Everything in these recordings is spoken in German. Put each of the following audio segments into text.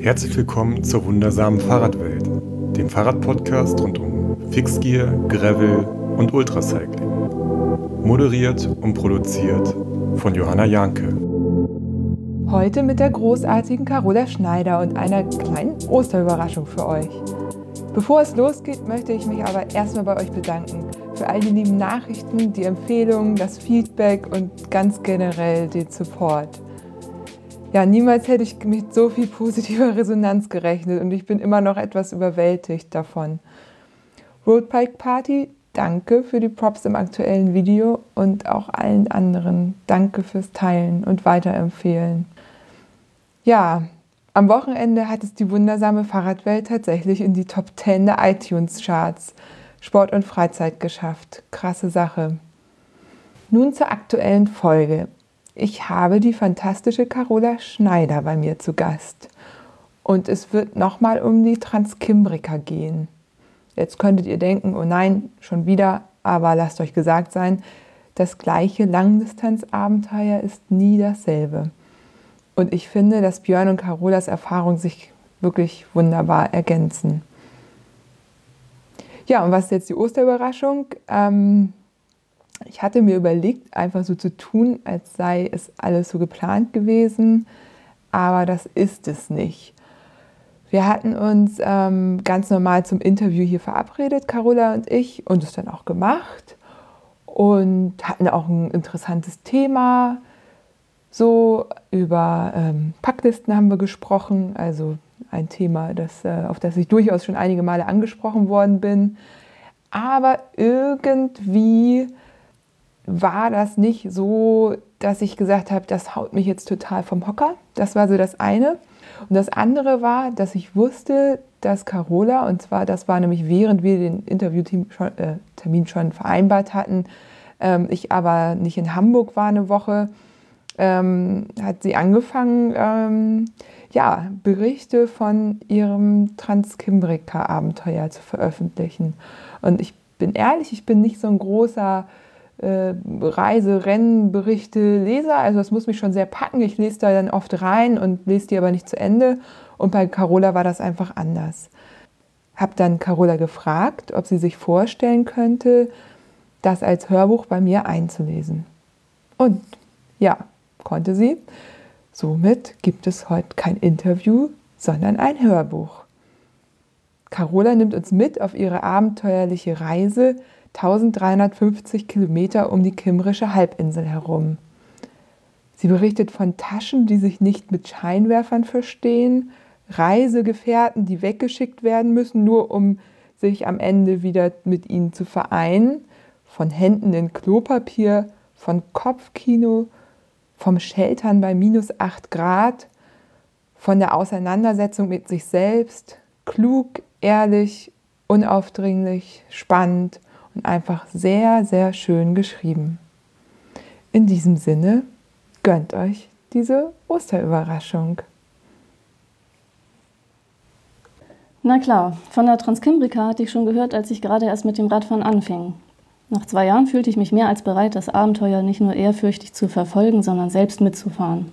Herzlich willkommen zur wundersamen Fahrradwelt, dem Fahrradpodcast rund um Fixgear, Gravel und Ultracycling. Moderiert und produziert von Johanna Janke. Heute mit der großartigen Carola Schneider und einer kleinen Osterüberraschung für euch. Bevor es losgeht, möchte ich mich aber erstmal bei euch bedanken für all die lieben Nachrichten, die Empfehlungen, das Feedback und ganz generell den Support. Ja, niemals hätte ich mit so viel positiver Resonanz gerechnet und ich bin immer noch etwas überwältigt davon. Roadbike Party, danke für die Props im aktuellen Video und auch allen anderen. Danke fürs Teilen und Weiterempfehlen. Ja, am Wochenende hat es die wundersame Fahrradwelt tatsächlich in die Top 10 der iTunes-Charts Sport und Freizeit geschafft. Krasse Sache. Nun zur aktuellen Folge. Ich habe die fantastische Carola Schneider bei mir zu Gast. Und es wird nochmal um die Transkimbrika gehen. Jetzt könntet ihr denken, oh nein, schon wieder, aber lasst euch gesagt sein, das gleiche Langdistanzabenteuer ist nie dasselbe. Und ich finde, dass Björn und Carolas Erfahrung sich wirklich wunderbar ergänzen. Ja, und was ist jetzt die Osterüberraschung? Ähm, ich hatte mir überlegt, einfach so zu tun, als sei es alles so geplant gewesen, aber das ist es nicht. Wir hatten uns ähm, ganz normal zum Interview hier verabredet, Carola und ich, und es dann auch gemacht und hatten auch ein interessantes Thema. So über ähm, Packlisten haben wir gesprochen, also ein Thema, das, äh, auf das ich durchaus schon einige Male angesprochen worden bin. Aber irgendwie war das nicht so, dass ich gesagt habe, das haut mich jetzt total vom Hocker. Das war so das eine. Und das andere war, dass ich wusste, dass Carola, und zwar das war nämlich während wir den Interviewtermin schon, äh, schon vereinbart hatten, ähm, ich aber nicht in Hamburg war eine Woche, ähm, hat sie angefangen, ähm, ja, Berichte von ihrem Transkimbrika-Abenteuer zu veröffentlichen. Und ich bin ehrlich, ich bin nicht so ein großer äh, Reise, Rennen, Berichte, Leser. Also das muss mich schon sehr packen. Ich lese da dann oft rein und lese die aber nicht zu Ende. Und bei Carola war das einfach anders. Habe dann Carola gefragt, ob sie sich vorstellen könnte, das als Hörbuch bei mir einzulesen. Und ja, konnte sie. Somit gibt es heute kein Interview, sondern ein Hörbuch. Carola nimmt uns mit auf ihre abenteuerliche Reise 1350 Kilometer um die Kimmerische Halbinsel herum. Sie berichtet von Taschen, die sich nicht mit Scheinwerfern verstehen, Reisegefährten, die weggeschickt werden müssen, nur um sich am Ende wieder mit ihnen zu vereinen, von Händen in Klopapier, von Kopfkino, vom Sheltern bei minus 8 Grad, von der Auseinandersetzung mit sich selbst, klug, ehrlich, unaufdringlich, spannend und einfach sehr, sehr schön geschrieben. In diesem Sinne, gönnt euch diese Osterüberraschung. Na klar, von der Transkimbrika hatte ich schon gehört, als ich gerade erst mit dem Radfahren anfing. Nach zwei Jahren fühlte ich mich mehr als bereit, das Abenteuer nicht nur ehrfürchtig zu verfolgen, sondern selbst mitzufahren.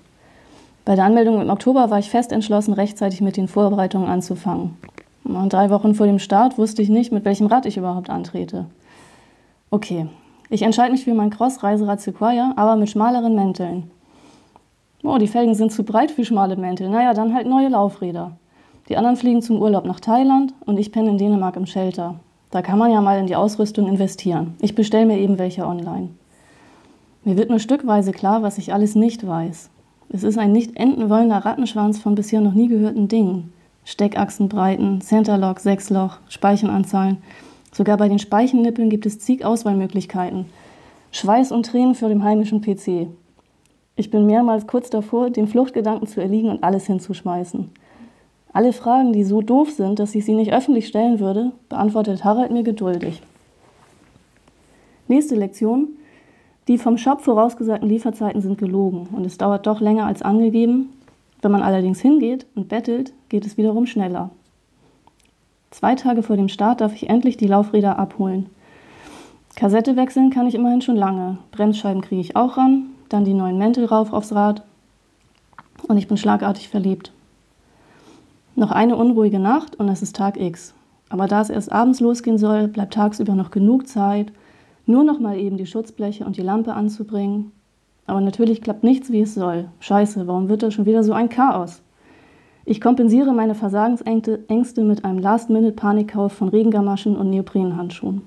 Bei der Anmeldung im Oktober war ich fest entschlossen, rechtzeitig mit den Vorbereitungen anzufangen. Und drei Wochen vor dem Start wusste ich nicht, mit welchem Rad ich überhaupt antrete. Okay, ich entscheide mich für mein Cross-Reiserad Sequoia, aber mit schmaleren Mänteln. Oh, die Felgen sind zu breit für schmale Mäntel. Naja, dann halt neue Laufräder. Die anderen fliegen zum Urlaub nach Thailand und ich penne in Dänemark im Shelter. Da kann man ja mal in die Ausrüstung investieren. Ich bestelle mir eben welche online. Mir wird nur stückweise klar, was ich alles nicht weiß. Es ist ein nicht enden wollender Rattenschwanz von bisher noch nie gehörten Dingen. Steckachsenbreiten, Centerlock, Sechsloch, Speichenanzahlen. Sogar bei den Speichennippeln gibt es zig Auswahlmöglichkeiten. Schweiß und Tränen für den heimischen PC. Ich bin mehrmals kurz davor, dem Fluchtgedanken zu erliegen und alles hinzuschmeißen. Alle Fragen, die so doof sind, dass ich sie nicht öffentlich stellen würde, beantwortet Harald mir geduldig. Nächste Lektion. Die vom Shop vorausgesagten Lieferzeiten sind gelogen und es dauert doch länger als angegeben, wenn man allerdings hingeht und bettelt, geht es wiederum schneller. Zwei Tage vor dem Start darf ich endlich die Laufräder abholen. Kassette wechseln kann ich immerhin schon lange. Bremsscheiben kriege ich auch ran, dann die neuen Mäntel rauf aufs Rad und ich bin schlagartig verliebt. Noch eine unruhige Nacht und es ist Tag X. Aber da es erst abends losgehen soll, bleibt tagsüber noch genug Zeit, nur noch mal eben die Schutzbleche und die Lampe anzubringen. Aber natürlich klappt nichts, wie es soll. Scheiße, warum wird das schon wieder so ein Chaos? Ich kompensiere meine Versagensängste mit einem Last-Minute-Panikkauf von Regengamaschen und Neoprenhandschuhen.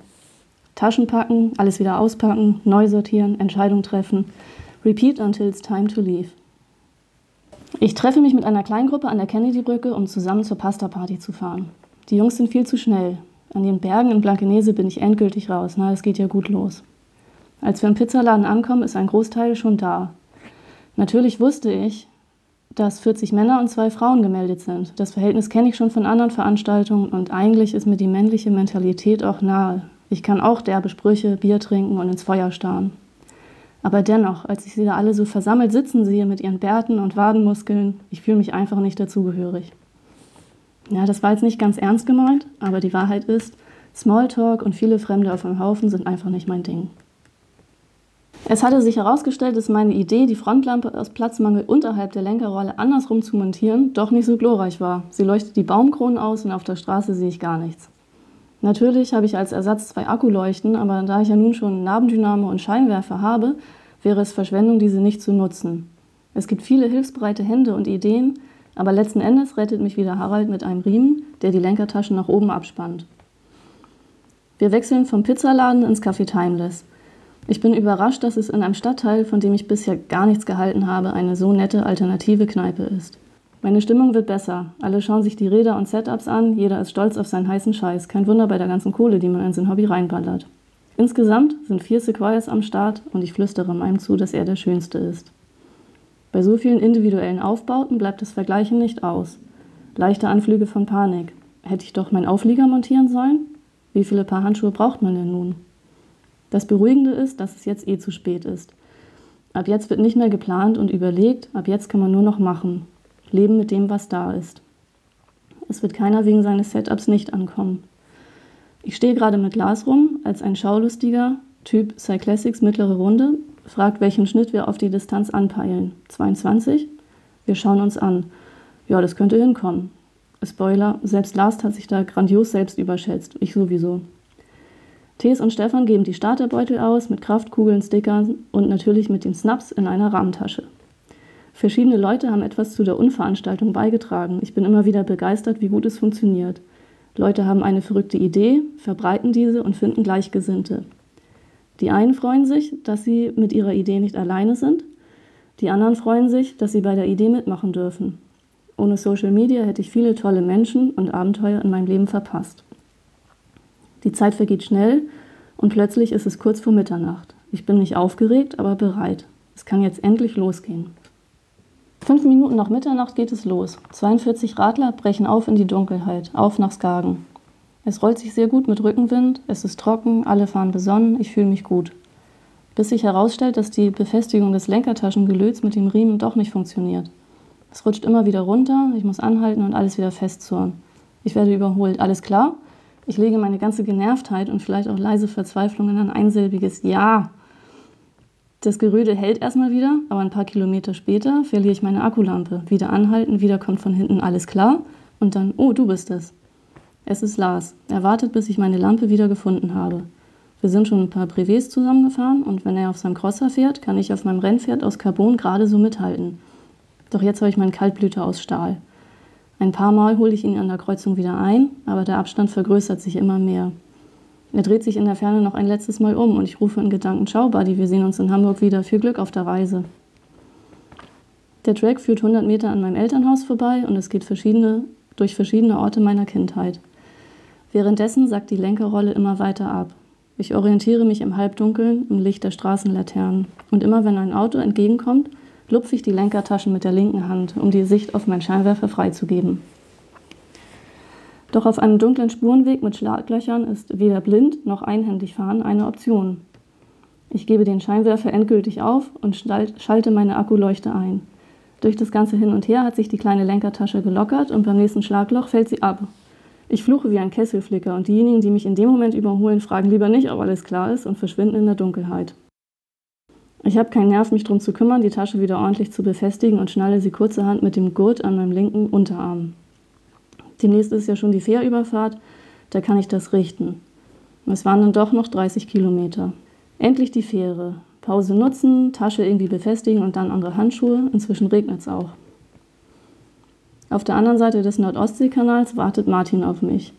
Taschen packen, alles wieder auspacken, neu sortieren, Entscheidung treffen. Repeat until it's time to leave. Ich treffe mich mit einer Kleingruppe an der Kennedy-Brücke, um zusammen zur Pasta-Party zu fahren. Die Jungs sind viel zu schnell. An den Bergen in Blankenese bin ich endgültig raus. Na, es geht ja gut los. Als wir im Pizzaladen ankommen, ist ein Großteil schon da. Natürlich wusste ich, dass 40 Männer und zwei Frauen gemeldet sind. Das Verhältnis kenne ich schon von anderen Veranstaltungen und eigentlich ist mir die männliche Mentalität auch nahe. Ich kann auch derbe Sprüche, Bier trinken und ins Feuer starren. Aber dennoch, als ich sie da alle so versammelt sitzen sehe mit ihren Bärten und Wadenmuskeln, ich fühle mich einfach nicht dazugehörig. Ja, das war jetzt nicht ganz ernst gemeint, aber die Wahrheit ist, Smalltalk und viele Fremde auf einem Haufen sind einfach nicht mein Ding. Es hatte sich herausgestellt, dass meine Idee, die Frontlampe aus Platzmangel unterhalb der Lenkerrolle andersrum zu montieren, doch nicht so glorreich war. Sie leuchtet die Baumkronen aus und auf der Straße sehe ich gar nichts. Natürlich habe ich als Ersatz zwei Akkuleuchten, aber da ich ja nun schon Nabendynamo und Scheinwerfer habe, wäre es Verschwendung, diese nicht zu nutzen. Es gibt viele hilfsbereite Hände und Ideen, aber letzten Endes rettet mich wieder Harald mit einem Riemen, der die Lenkertaschen nach oben abspannt. Wir wechseln vom Pizzaladen ins Café Timeless. Ich bin überrascht, dass es in einem Stadtteil, von dem ich bisher gar nichts gehalten habe, eine so nette alternative Kneipe ist. Meine Stimmung wird besser. Alle schauen sich die Räder und Setups an, jeder ist stolz auf seinen heißen Scheiß. Kein Wunder bei der ganzen Kohle, die man in sein Hobby reinballert. Insgesamt sind vier Sequoias am Start und ich flüstere meinem zu, dass er der Schönste ist. Bei so vielen individuellen Aufbauten bleibt das Vergleichen nicht aus. Leichte Anflüge von Panik. Hätte ich doch meinen Auflieger montieren sollen? Wie viele Paar Handschuhe braucht man denn nun? Das Beruhigende ist, dass es jetzt eh zu spät ist. Ab jetzt wird nicht mehr geplant und überlegt, ab jetzt kann man nur noch machen. Leben mit dem, was da ist. Es wird keiner wegen seines Setups nicht ankommen. Ich stehe gerade mit Lars rum, als ein Schaulustiger, Typ Cyclassics mittlere Runde, fragt, welchen Schnitt wir auf die Distanz anpeilen. 22? Wir schauen uns an. Ja, das könnte hinkommen. Spoiler, selbst Lars hat sich da grandios selbst überschätzt. Ich sowieso. Thees und Stefan geben die Starterbeutel aus mit Kraftkugeln, Stickern und natürlich mit den Snaps in einer Rahmentasche. Verschiedene Leute haben etwas zu der Unveranstaltung beigetragen. Ich bin immer wieder begeistert, wie gut es funktioniert. Leute haben eine verrückte Idee, verbreiten diese und finden Gleichgesinnte. Die einen freuen sich, dass sie mit ihrer Idee nicht alleine sind. Die anderen freuen sich, dass sie bei der Idee mitmachen dürfen. Ohne Social Media hätte ich viele tolle Menschen und Abenteuer in meinem Leben verpasst. Die Zeit vergeht schnell und plötzlich ist es kurz vor Mitternacht. Ich bin nicht aufgeregt, aber bereit. Es kann jetzt endlich losgehen. Fünf Minuten nach Mitternacht geht es los. 42 Radler brechen auf in die Dunkelheit, auf nach Skagen. Es rollt sich sehr gut mit Rückenwind, es ist trocken, alle fahren besonnen, ich fühle mich gut. Bis sich herausstellt, dass die Befestigung des Lenkertaschengelöts mit dem Riemen doch nicht funktioniert. Es rutscht immer wieder runter, ich muss anhalten und alles wieder festzurren. Ich werde überholt. Alles klar? Ich lege meine ganze Genervtheit und vielleicht auch leise Verzweiflung in ein einsilbiges Ja das Gerödel hält erstmal wieder, aber ein paar Kilometer später verliere ich meine Akkulampe. Wieder anhalten, wieder kommt von hinten alles klar und dann, oh, du bist es. Es ist Lars. Er wartet, bis ich meine Lampe wieder gefunden habe. Wir sind schon ein paar Privés zusammengefahren und wenn er auf seinem Crosser fährt, kann ich auf meinem Rennpferd aus Carbon gerade so mithalten. Doch jetzt habe ich meinen Kaltblüter aus Stahl. Ein paar Mal hole ich ihn an der Kreuzung wieder ein, aber der Abstand vergrößert sich immer mehr. Er dreht sich in der Ferne noch ein letztes Mal um und ich rufe in Gedanken, ciao Buddy, wir sehen uns in Hamburg wieder. Viel Glück auf der Reise. Der Track führt 100 Meter an meinem Elternhaus vorbei und es geht verschiedene, durch verschiedene Orte meiner Kindheit. Währenddessen sackt die Lenkerrolle immer weiter ab. Ich orientiere mich im Halbdunkeln im Licht der Straßenlaternen. Und immer wenn ein Auto entgegenkommt, lupfe ich die Lenkertaschen mit der linken Hand, um die Sicht auf meinen Scheinwerfer freizugeben. Doch auf einem dunklen Spurenweg mit Schlaglöchern ist weder blind noch einhändig fahren eine Option. Ich gebe den Scheinwerfer endgültig auf und schalte meine Akkuleuchte ein. Durch das ganze Hin und Her hat sich die kleine Lenkertasche gelockert und beim nächsten Schlagloch fällt sie ab. Ich fluche wie ein Kesselflicker und diejenigen, die mich in dem Moment überholen, fragen lieber nicht, ob alles klar ist und verschwinden in der Dunkelheit. Ich habe keinen Nerv, mich darum zu kümmern, die Tasche wieder ordentlich zu befestigen und schnalle sie kurzerhand mit dem Gurt an meinem linken Unterarm. Demnächst ist ja schon die Fährüberfahrt, da kann ich das richten. Es waren dann doch noch 30 Kilometer. Endlich die Fähre. Pause nutzen, Tasche irgendwie befestigen und dann andere Handschuhe. Inzwischen regnet es auch. Auf der anderen Seite des Nordostseekanals wartet Martin auf mich.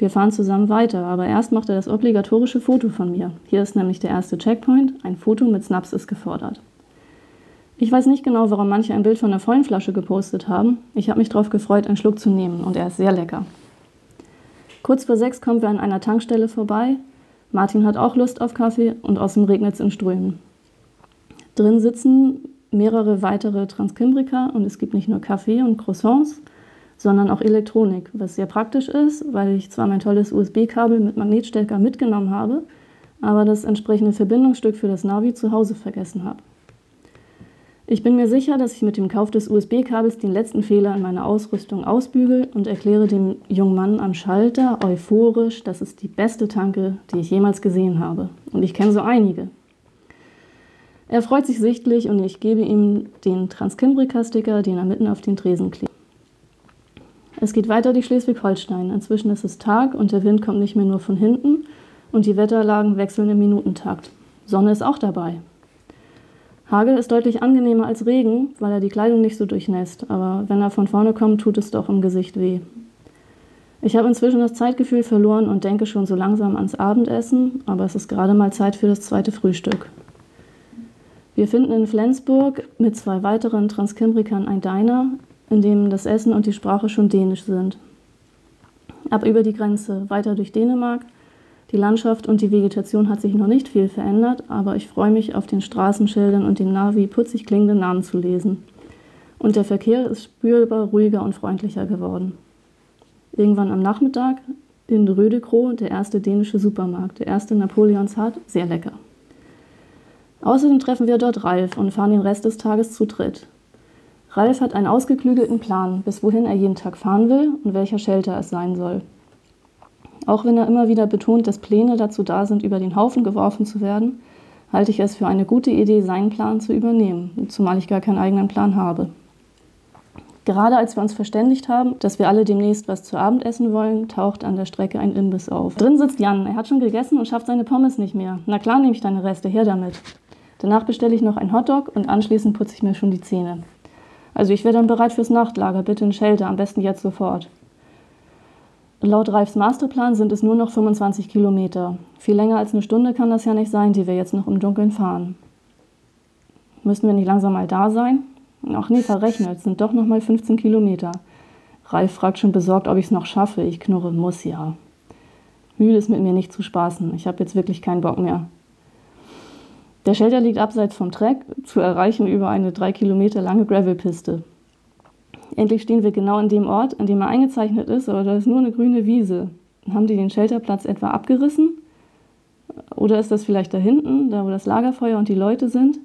Wir fahren zusammen weiter, aber erst macht er das obligatorische Foto von mir. Hier ist nämlich der erste Checkpoint. Ein Foto mit Snaps ist gefordert. Ich weiß nicht genau, warum manche ein Bild von der vollen Flasche gepostet haben. Ich habe mich darauf gefreut, einen Schluck zu nehmen und er ist sehr lecker. Kurz vor sechs kommen wir an einer Tankstelle vorbei. Martin hat auch Lust auf Kaffee und außerdem regnet es in Strömen. Drin sitzen mehrere weitere Transkimbrika und es gibt nicht nur Kaffee und Croissants, sondern auch Elektronik, was sehr praktisch ist, weil ich zwar mein tolles USB-Kabel mit Magnetstecker mitgenommen habe, aber das entsprechende Verbindungsstück für das Navi zu Hause vergessen habe. Ich bin mir sicher, dass ich mit dem Kauf des USB-Kabels den letzten Fehler in meiner Ausrüstung ausbügel und erkläre dem jungen Mann am Schalter euphorisch, das ist die beste Tanke, die ich jemals gesehen habe. Und ich kenne so einige. Er freut sich sichtlich und ich gebe ihm den Transkimbrika-Sticker, den er mitten auf den Tresen klebt. Es geht weiter durch Schleswig-Holstein. Inzwischen ist es Tag und der Wind kommt nicht mehr nur von hinten und die Wetterlagen wechseln im Minutentakt. Sonne ist auch dabei. Hagel ist deutlich angenehmer als Regen, weil er die Kleidung nicht so durchnässt, aber wenn er von vorne kommt, tut es doch im Gesicht weh. Ich habe inzwischen das Zeitgefühl verloren und denke schon so langsam ans Abendessen, aber es ist gerade mal Zeit für das zweite Frühstück. Wir finden in Flensburg mit zwei weiteren Transkimbrikern ein Diner, in dem das Essen und die Sprache schon dänisch sind. Ab über die Grenze, weiter durch Dänemark. Die Landschaft und die Vegetation hat sich noch nicht viel verändert, aber ich freue mich auf den Straßenschildern und den Navi putzig klingende Namen zu lesen. Und der Verkehr ist spürbar ruhiger und freundlicher geworden. Irgendwann am Nachmittag in Rödekro, der erste dänische Supermarkt, der erste Napoleonshardt, sehr lecker. Außerdem treffen wir dort Ralf und fahren den Rest des Tages zu dritt. Ralf hat einen ausgeklügelten Plan, bis wohin er jeden Tag fahren will und welcher Shelter es sein soll. Auch wenn er immer wieder betont, dass Pläne dazu da sind, über den Haufen geworfen zu werden, halte ich es für eine gute Idee, seinen Plan zu übernehmen, zumal ich gar keinen eigenen Plan habe. Gerade als wir uns verständigt haben, dass wir alle demnächst was zu Abend essen wollen, taucht an der Strecke ein Imbiss auf. Drin sitzt Jan. Er hat schon gegessen und schafft seine Pommes nicht mehr. Na klar nehme ich deine Reste, her damit. Danach bestelle ich noch einen Hotdog und anschließend putze ich mir schon die Zähne. Also ich wäre dann bereit fürs Nachtlager, bitte ein Shelter, am besten jetzt sofort. Laut Ralfs Masterplan sind es nur noch 25 Kilometer. Viel länger als eine Stunde kann das ja nicht sein, die wir jetzt noch im Dunkeln fahren. Müssen wir nicht langsam mal da sein? Ach nee, verrechnet, es sind doch noch mal 15 Kilometer. Ralf fragt schon besorgt, ob ich es noch schaffe. Ich knurre, muss ja. Müde ist mit mir nicht zu spaßen. Ich habe jetzt wirklich keinen Bock mehr. Der Shelter liegt abseits vom Track, zu erreichen über eine drei Kilometer lange Gravelpiste. Endlich stehen wir genau an dem Ort, an dem er eingezeichnet ist, aber da ist nur eine grüne Wiese. Haben die den Shelterplatz etwa abgerissen? Oder ist das vielleicht da hinten, da wo das Lagerfeuer und die Leute sind?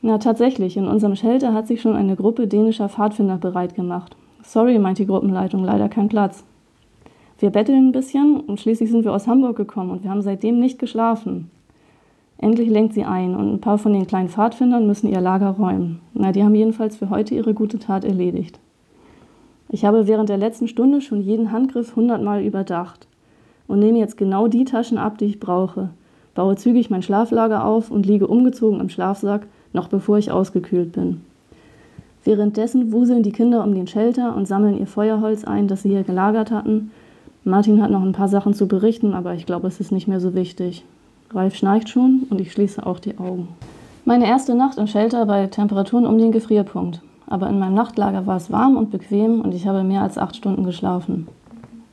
Na tatsächlich, in unserem Shelter hat sich schon eine Gruppe dänischer Pfadfinder bereit gemacht. Sorry, meint die Gruppenleitung, leider kein Platz. Wir betteln ein bisschen und schließlich sind wir aus Hamburg gekommen und wir haben seitdem nicht geschlafen. Endlich lenkt sie ein und ein paar von den kleinen Pfadfindern müssen ihr Lager räumen. Na, die haben jedenfalls für heute ihre gute Tat erledigt. Ich habe während der letzten Stunde schon jeden Handgriff hundertmal überdacht und nehme jetzt genau die Taschen ab, die ich brauche, baue zügig mein Schlaflager auf und liege umgezogen im Schlafsack, noch bevor ich ausgekühlt bin. Währenddessen wuseln die Kinder um den Shelter und sammeln ihr Feuerholz ein, das sie hier gelagert hatten. Martin hat noch ein paar Sachen zu berichten, aber ich glaube, es ist nicht mehr so wichtig. Ralf schnarcht schon und ich schließe auch die Augen. Meine erste Nacht im Shelter bei Temperaturen um den Gefrierpunkt. Aber in meinem Nachtlager war es warm und bequem und ich habe mehr als acht Stunden geschlafen.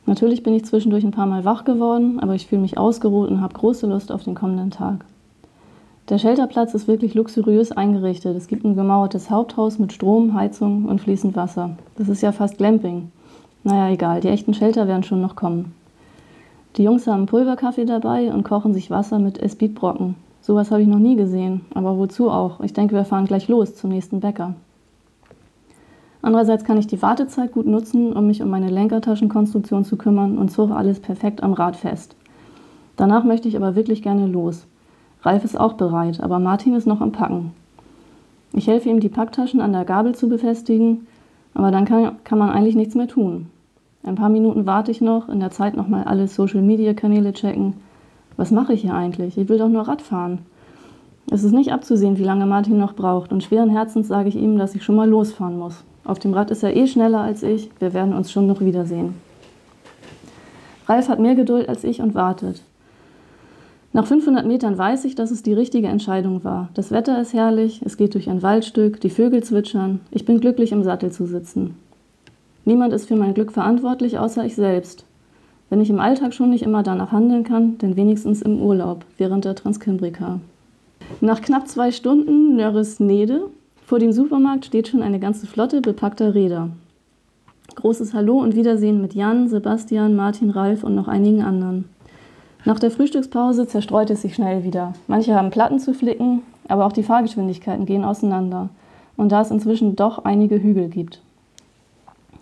Natürlich bin ich zwischendurch ein paar Mal wach geworden, aber ich fühle mich ausgeruht und habe große Lust auf den kommenden Tag. Der Shelterplatz ist wirklich luxuriös eingerichtet. Es gibt ein gemauertes Haupthaus mit Strom, Heizung und fließend Wasser. Das ist ja fast Glamping. Naja, egal, die echten Shelter werden schon noch kommen. Die Jungs haben Pulverkaffee dabei und kochen sich Wasser mit Esbitbrocken. Sowas habe ich noch nie gesehen, aber wozu auch? Ich denke, wir fahren gleich los zum nächsten Bäcker. Andererseits kann ich die Wartezeit gut nutzen, um mich um meine Lenkertaschenkonstruktion zu kümmern und zurre alles perfekt am Rad fest. Danach möchte ich aber wirklich gerne los. Ralf ist auch bereit, aber Martin ist noch am Packen. Ich helfe ihm, die Packtaschen an der Gabel zu befestigen, aber dann kann, kann man eigentlich nichts mehr tun. Ein paar Minuten warte ich noch, in der Zeit nochmal alle Social-Media-Kanäle checken. Was mache ich hier eigentlich? Ich will doch nur Radfahren. Es ist nicht abzusehen, wie lange Martin noch braucht und schweren Herzens sage ich ihm, dass ich schon mal losfahren muss. Auf dem Rad ist er eh schneller als ich, wir werden uns schon noch wiedersehen. Ralf hat mehr Geduld als ich und wartet. Nach 500 Metern weiß ich, dass es die richtige Entscheidung war. Das Wetter ist herrlich, es geht durch ein Waldstück, die Vögel zwitschern, ich bin glücklich im Sattel zu sitzen. Niemand ist für mein Glück verantwortlich, außer ich selbst. Wenn ich im Alltag schon nicht immer danach handeln kann, dann wenigstens im Urlaub während der Transkimbrika. Nach knapp zwei Stunden Nörres-Nede vor dem Supermarkt steht schon eine ganze Flotte bepackter Räder. Großes Hallo und Wiedersehen mit Jan, Sebastian, Martin, Ralf und noch einigen anderen. Nach der Frühstückspause zerstreut es sich schnell wieder. Manche haben Platten zu flicken, aber auch die Fahrgeschwindigkeiten gehen auseinander. Und da es inzwischen doch einige Hügel gibt.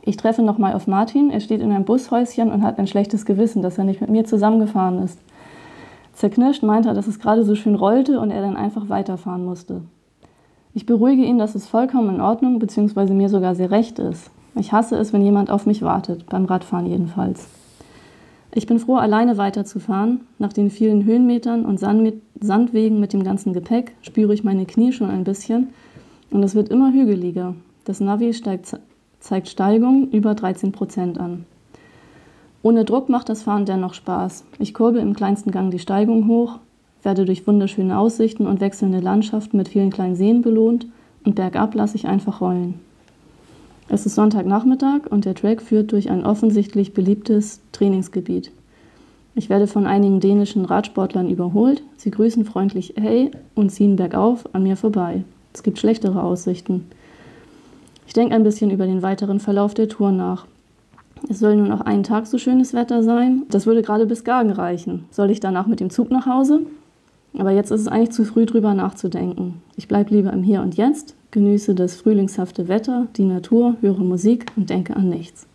Ich treffe nochmal auf Martin. Er steht in einem Bushäuschen und hat ein schlechtes Gewissen, dass er nicht mit mir zusammengefahren ist. Zerknirscht meint er, dass es gerade so schön rollte und er dann einfach weiterfahren musste. Ich beruhige ihn, dass es vollkommen in Ordnung bzw. mir sogar sehr recht ist. Ich hasse es, wenn jemand auf mich wartet, beim Radfahren jedenfalls. Ich bin froh, alleine weiterzufahren. Nach den vielen Höhenmetern und Sandwegen mit dem ganzen Gepäck spüre ich meine Knie schon ein bisschen und es wird immer hügeliger. Das Navi steigt, zeigt Steigung über 13 Prozent an. Ohne Druck macht das Fahren dennoch Spaß. Ich kurbel im kleinsten Gang die Steigung hoch, werde durch wunderschöne Aussichten und wechselnde Landschaften mit vielen kleinen Seen belohnt und bergab lasse ich einfach rollen. Es ist Sonntagnachmittag und der Track führt durch ein offensichtlich beliebtes Trainingsgebiet. Ich werde von einigen dänischen Radsportlern überholt. Sie grüßen freundlich Hey und ziehen bergauf an mir vorbei. Es gibt schlechtere Aussichten. Ich denke ein bisschen über den weiteren Verlauf der Tour nach. Es soll nur noch einen Tag so schönes Wetter sein. Das würde gerade bis Gagen reichen. Soll ich danach mit dem Zug nach Hause? Aber jetzt ist es eigentlich zu früh drüber nachzudenken. Ich bleibe lieber im Hier und Jetzt, genieße das frühlingshafte Wetter, die Natur, höre Musik und denke an nichts.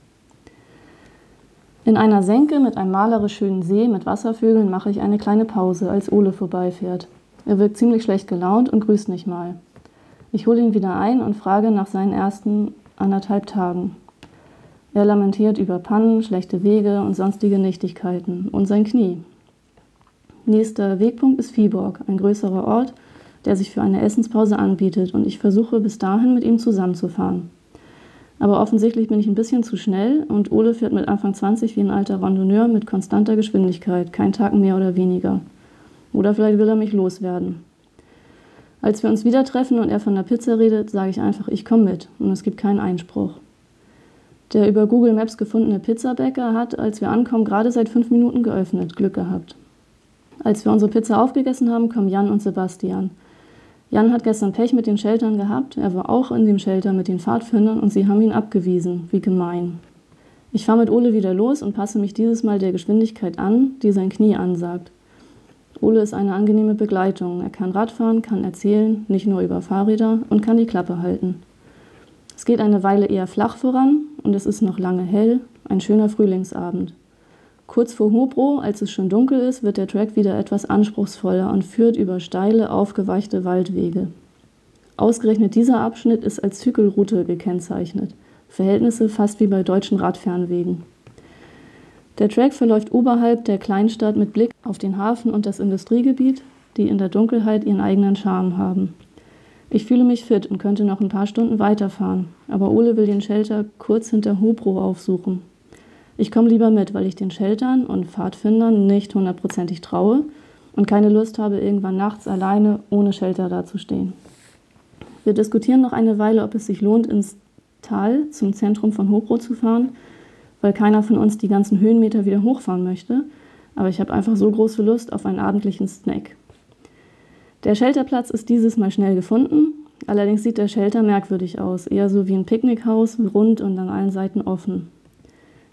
In einer Senke mit einem malerisch schönen See mit Wasservögeln mache ich eine kleine Pause, als Ole vorbeifährt. Er wirkt ziemlich schlecht gelaunt und grüßt nicht mal. Ich hole ihn wieder ein und frage nach seinen ersten anderthalb Tagen. Er lamentiert über Pannen, schlechte Wege und sonstige Nichtigkeiten und sein Knie. Nächster Wegpunkt ist Viborg, ein größerer Ort, der sich für eine Essenspause anbietet und ich versuche bis dahin mit ihm zusammenzufahren. Aber offensichtlich bin ich ein bisschen zu schnell und Ole fährt mit Anfang 20 wie ein alter Randonneur mit konstanter Geschwindigkeit, kein Tag mehr oder weniger. Oder vielleicht will er mich loswerden. Als wir uns wieder treffen und er von der Pizza redet, sage ich einfach, ich komme mit und es gibt keinen Einspruch. Der über Google Maps gefundene Pizzabäcker hat, als wir ankommen, gerade seit fünf Minuten geöffnet. Glück gehabt. Als wir unsere Pizza aufgegessen haben, kommen Jan und Sebastian. Jan hat gestern Pech mit den Sheltern gehabt. Er war auch in dem Shelter mit den Pfadfindern und sie haben ihn abgewiesen. Wie gemein. Ich fahre mit Ole wieder los und passe mich dieses Mal der Geschwindigkeit an, die sein Knie ansagt. Ole ist eine angenehme Begleitung. Er kann Radfahren, kann erzählen, nicht nur über Fahrräder und kann die Klappe halten. Es geht eine Weile eher flach voran und es ist noch lange hell, ein schöner Frühlingsabend. Kurz vor Hobro, als es schon dunkel ist, wird der Track wieder etwas anspruchsvoller und führt über steile, aufgeweichte Waldwege. Ausgerechnet dieser Abschnitt ist als Zykkelroute gekennzeichnet. Verhältnisse fast wie bei deutschen Radfernwegen. Der Track verläuft oberhalb der Kleinstadt mit Blick auf den Hafen und das Industriegebiet, die in der Dunkelheit ihren eigenen Charme haben. Ich fühle mich fit und könnte noch ein paar Stunden weiterfahren, aber Ole will den Shelter kurz hinter Hobro aufsuchen. Ich komme lieber mit, weil ich den Sheltern und Pfadfindern nicht hundertprozentig traue und keine Lust habe, irgendwann nachts alleine ohne Shelter dazustehen. Wir diskutieren noch eine Weile, ob es sich lohnt, ins Tal zum Zentrum von Hobro zu fahren, weil keiner von uns die ganzen Höhenmeter wieder hochfahren möchte, aber ich habe einfach so große Lust auf einen abendlichen Snack. Der Shelterplatz ist dieses Mal schnell gefunden. Allerdings sieht der Shelter merkwürdig aus, eher so wie ein Picknickhaus, rund und an allen Seiten offen.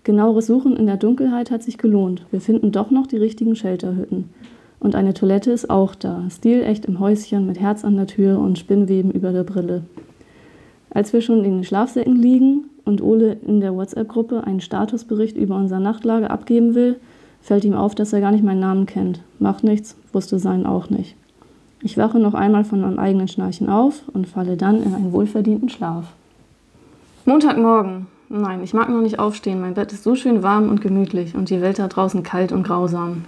Genaueres Suchen in der Dunkelheit hat sich gelohnt. Wir finden doch noch die richtigen Shelterhütten. Und eine Toilette ist auch da, stilecht im Häuschen mit Herz an der Tür und Spinnweben über der Brille. Als wir schon in den Schlafsäcken liegen und Ole in der WhatsApp-Gruppe einen Statusbericht über unser Nachtlager abgeben will, fällt ihm auf, dass er gar nicht meinen Namen kennt. Macht nichts, wusste seinen auch nicht. Ich wache noch einmal von meinem eigenen Schnarchen auf und falle dann in einen wohlverdienten Schlaf. Montagmorgen. Nein, ich mag noch nicht aufstehen. Mein Bett ist so schön warm und gemütlich und die Welt da draußen kalt und grausam.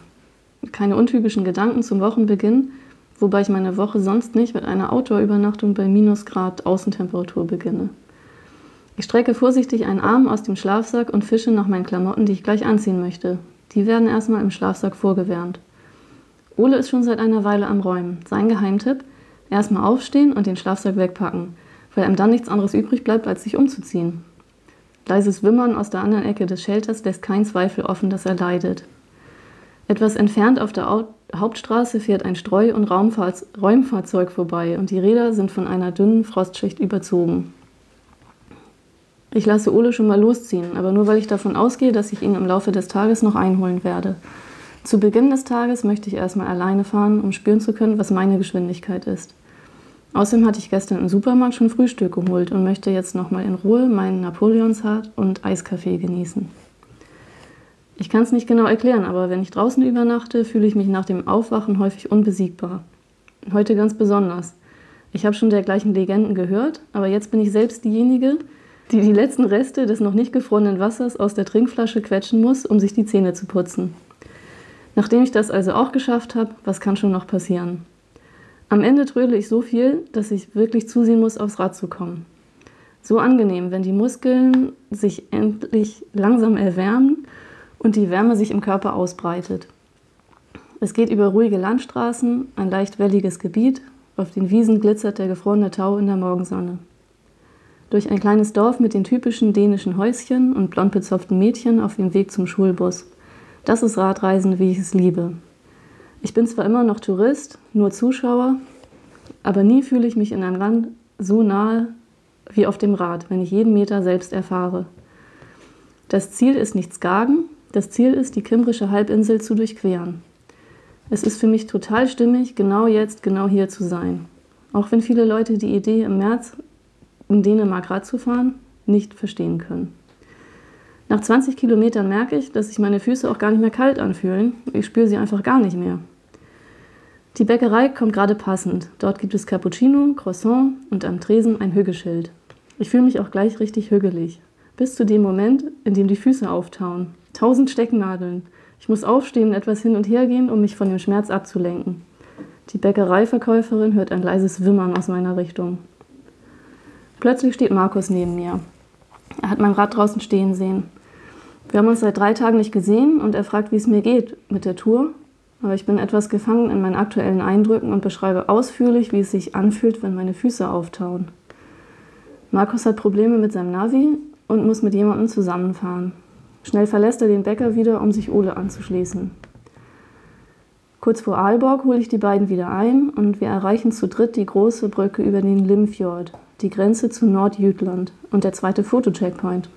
Keine untypischen Gedanken zum Wochenbeginn, wobei ich meine Woche sonst nicht mit einer Outdoor-Übernachtung bei Minusgrad Außentemperatur beginne. Ich strecke vorsichtig einen Arm aus dem Schlafsack und fische nach meinen Klamotten, die ich gleich anziehen möchte. Die werden erstmal im Schlafsack vorgewärmt. Ole ist schon seit einer Weile am Räumen. Sein Geheimtipp: erstmal aufstehen und den Schlafsack wegpacken, weil ihm dann nichts anderes übrig bleibt, als sich umzuziehen. Leises Wimmern aus der anderen Ecke des Shelters lässt keinen Zweifel offen, dass er leidet. Etwas entfernt auf der Hauptstraße fährt ein Streu- und Räumfahrzeug vorbei und die Räder sind von einer dünnen Frostschicht überzogen. Ich lasse Ole schon mal losziehen, aber nur weil ich davon ausgehe, dass ich ihn im Laufe des Tages noch einholen werde. Zu Beginn des Tages möchte ich erstmal alleine fahren, um spüren zu können, was meine Geschwindigkeit ist. Außerdem hatte ich gestern im Supermarkt schon Frühstück geholt und möchte jetzt nochmal in Ruhe meinen Napoleonshart und Eiskaffee genießen. Ich kann es nicht genau erklären, aber wenn ich draußen übernachte, fühle ich mich nach dem Aufwachen häufig unbesiegbar. Heute ganz besonders. Ich habe schon dergleichen Legenden gehört, aber jetzt bin ich selbst diejenige, die die letzten Reste des noch nicht gefrorenen Wassers aus der Trinkflasche quetschen muss, um sich die Zähne zu putzen. Nachdem ich das also auch geschafft habe, was kann schon noch passieren? Am Ende trödle ich so viel, dass ich wirklich zusehen muss, aufs Rad zu kommen. So angenehm, wenn die Muskeln sich endlich langsam erwärmen und die Wärme sich im Körper ausbreitet. Es geht über ruhige Landstraßen, ein leicht welliges Gebiet, auf den Wiesen glitzert der gefrorene Tau in der Morgensonne durch ein kleines Dorf mit den typischen dänischen Häuschen und blond bezopften Mädchen auf dem Weg zum Schulbus. Das ist Radreisen, wie ich es liebe. Ich bin zwar immer noch Tourist, nur Zuschauer, aber nie fühle ich mich in einem Land so nahe wie auf dem Rad, wenn ich jeden Meter selbst erfahre. Das Ziel ist nicht Skagen, das Ziel ist, die Kimbrische Halbinsel zu durchqueren. Es ist für mich total stimmig, genau jetzt, genau hier zu sein. Auch wenn viele Leute die Idee im März in Dänemark Rad zu fahren, nicht verstehen können. Nach 20 Kilometern merke ich, dass sich meine Füße auch gar nicht mehr kalt anfühlen. Ich spüre sie einfach gar nicht mehr. Die Bäckerei kommt gerade passend. Dort gibt es Cappuccino, Croissant und am Tresen ein Hüggeschild. Ich fühle mich auch gleich richtig hügelig. Bis zu dem Moment, in dem die Füße auftauen. Tausend Stecknadeln. Ich muss aufstehen und etwas hin und her gehen, um mich von dem Schmerz abzulenken. Die Bäckereiverkäuferin hört ein leises Wimmern aus meiner Richtung. Plötzlich steht Markus neben mir. Er hat mein Rad draußen stehen sehen. Wir haben uns seit drei Tagen nicht gesehen und er fragt, wie es mir geht mit der Tour. Aber ich bin etwas gefangen in meinen aktuellen Eindrücken und beschreibe ausführlich, wie es sich anfühlt, wenn meine Füße auftauen. Markus hat Probleme mit seinem Navi und muss mit jemandem zusammenfahren. Schnell verlässt er den Bäcker wieder, um sich Ole anzuschließen. Kurz vor Aalborg hole ich die beiden wieder ein und wir erreichen zu dritt die große Brücke über den Limfjord, die Grenze zu Nordjütland und der zweite Fotocheckpoint.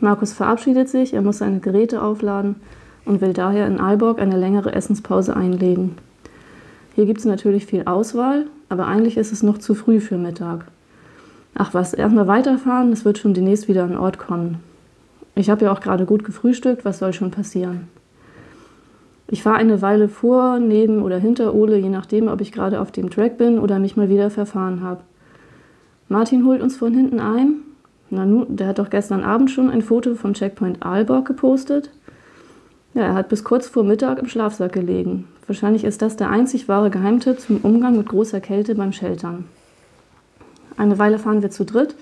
Markus verabschiedet sich, er muss seine Geräte aufladen und will daher in Aalborg eine längere Essenspause einlegen. Hier gibt es natürlich viel Auswahl, aber eigentlich ist es noch zu früh für Mittag. Ach was, erstmal weiterfahren, es wird schon demnächst wieder an Ort kommen. Ich habe ja auch gerade gut gefrühstückt, was soll schon passieren? Ich fahre eine Weile vor, neben oder hinter Ole, je nachdem, ob ich gerade auf dem Track bin oder mich mal wieder verfahren habe. Martin holt uns von hinten ein. Nanu, der hat doch gestern Abend schon ein Foto von Checkpoint Aalborg gepostet. Ja, er hat bis kurz vor Mittag im Schlafsack gelegen. Wahrscheinlich ist das der einzig wahre Geheimtipp zum Umgang mit großer Kälte beim Sheltern. Eine Weile fahren wir zu dritt.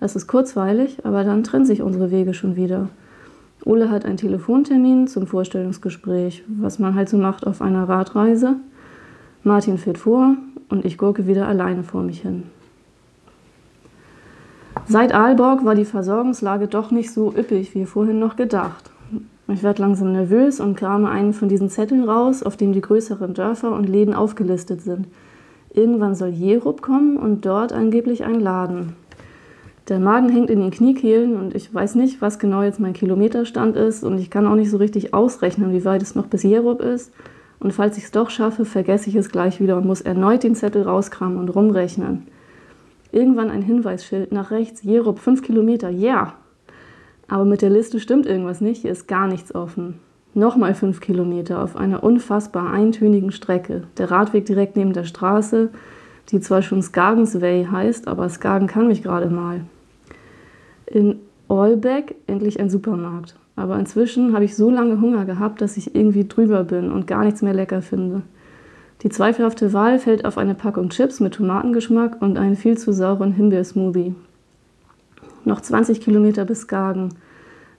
Das ist kurzweilig, aber dann trennen sich unsere Wege schon wieder. Ole hat einen Telefontermin zum Vorstellungsgespräch, was man halt so macht auf einer Radreise. Martin fährt vor und ich gurke wieder alleine vor mich hin. Seit Aalborg war die Versorgungslage doch nicht so üppig wie vorhin noch gedacht. Ich werde langsam nervös und krame einen von diesen Zetteln raus, auf dem die größeren Dörfer und Läden aufgelistet sind. Irgendwann soll Jerup kommen und dort angeblich ein Laden. Der Magen hängt in den Kniekehlen und ich weiß nicht, was genau jetzt mein Kilometerstand ist und ich kann auch nicht so richtig ausrechnen, wie weit es noch bis Jerup ist. Und falls ich es doch schaffe, vergesse ich es gleich wieder und muss erneut den Zettel rauskramen und rumrechnen. Irgendwann ein Hinweisschild nach rechts, Jerup, fünf Kilometer, ja. Yeah. Aber mit der Liste stimmt irgendwas nicht, hier ist gar nichts offen. Nochmal fünf Kilometer auf einer unfassbar eintönigen Strecke. Der Radweg direkt neben der Straße, die zwar schon Skagensway heißt, aber Skagen kann mich gerade mal. In Allback endlich ein Supermarkt. Aber inzwischen habe ich so lange Hunger gehabt, dass ich irgendwie drüber bin und gar nichts mehr lecker finde. Die zweifelhafte Wahl fällt auf eine Packung Chips mit Tomatengeschmack und einen viel zu sauren Himbeersmoothie. Noch 20 Kilometer bis Skagen.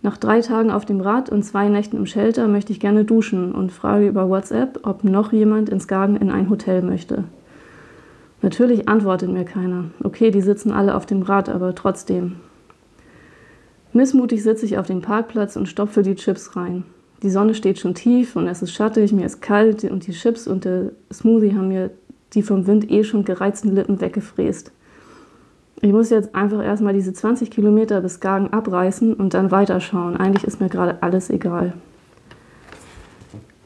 Nach drei Tagen auf dem Rad und zwei Nächten im Shelter möchte ich gerne duschen und frage über WhatsApp, ob noch jemand in Skagen in ein Hotel möchte. Natürlich antwortet mir keiner. Okay, die sitzen alle auf dem Rad, aber trotzdem. Missmutig sitze ich auf dem Parkplatz und stopfe die Chips rein. Die Sonne steht schon tief und es ist schattig, mir ist kalt und die Chips und der Smoothie haben mir die vom Wind eh schon gereizten Lippen weggefräst. Ich muss jetzt einfach erstmal diese 20 Kilometer bis Gagen abreißen und dann weiterschauen. Eigentlich ist mir gerade alles egal.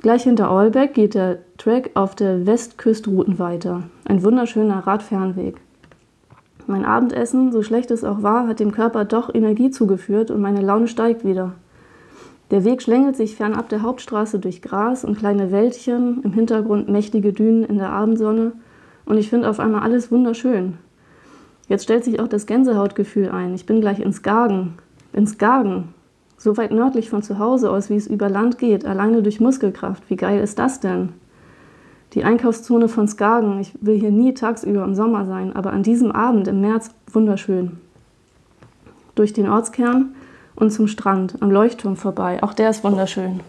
Gleich hinter Olbeck geht der Track auf der Westküstrouten weiter. Ein wunderschöner Radfernweg. Mein Abendessen, so schlecht es auch war, hat dem Körper doch Energie zugeführt und meine Laune steigt wieder. Der Weg schlängelt sich fernab der Hauptstraße durch Gras und kleine Wäldchen, im Hintergrund mächtige Dünen in der Abendsonne und ich finde auf einmal alles wunderschön. Jetzt stellt sich auch das Gänsehautgefühl ein. Ich bin gleich ins Gagen. Ins Gagen. So weit nördlich von zu Hause aus, wie es über Land geht, alleine durch Muskelkraft. Wie geil ist das denn? Die Einkaufszone von Skagen. Ich will hier nie tagsüber im Sommer sein, aber an diesem Abend im März wunderschön. Durch den Ortskern und zum Strand, am Leuchtturm vorbei. Auch der ist wunderschön.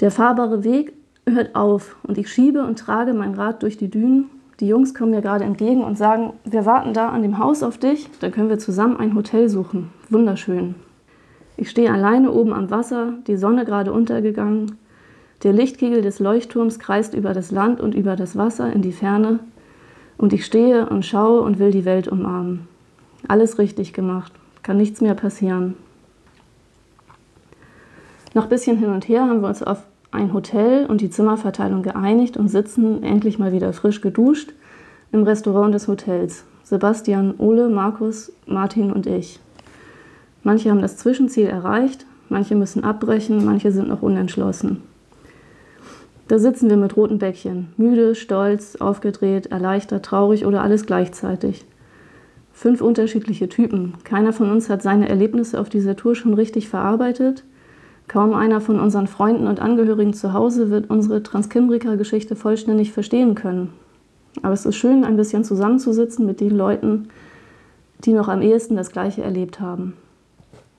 Der fahrbare Weg hört auf und ich schiebe und trage mein Rad durch die Dünen. Die Jungs kommen mir gerade entgegen und sagen, wir warten da an dem Haus auf dich, dann können wir zusammen ein Hotel suchen. Wunderschön. Ich stehe alleine oben am Wasser, die Sonne gerade untergegangen. Der Lichtkegel des Leuchtturms kreist über das Land und über das Wasser in die Ferne. Und ich stehe und schaue und will die Welt umarmen. Alles richtig gemacht kann nichts mehr passieren. Nach bisschen hin und her haben wir uns auf ein Hotel und die Zimmerverteilung geeinigt und sitzen endlich mal wieder frisch geduscht im Restaurant des Hotels. Sebastian, Ole, Markus, Martin und ich. Manche haben das Zwischenziel erreicht, manche müssen abbrechen, manche sind noch unentschlossen. Da sitzen wir mit roten Bäckchen, müde, stolz, aufgedreht, erleichtert, traurig oder alles gleichzeitig. Fünf unterschiedliche Typen. Keiner von uns hat seine Erlebnisse auf dieser Tour schon richtig verarbeitet. Kaum einer von unseren Freunden und Angehörigen zu Hause wird unsere Transkimbrika-Geschichte vollständig verstehen können. Aber es ist schön, ein bisschen zusammenzusitzen mit den Leuten, die noch am ehesten das Gleiche erlebt haben.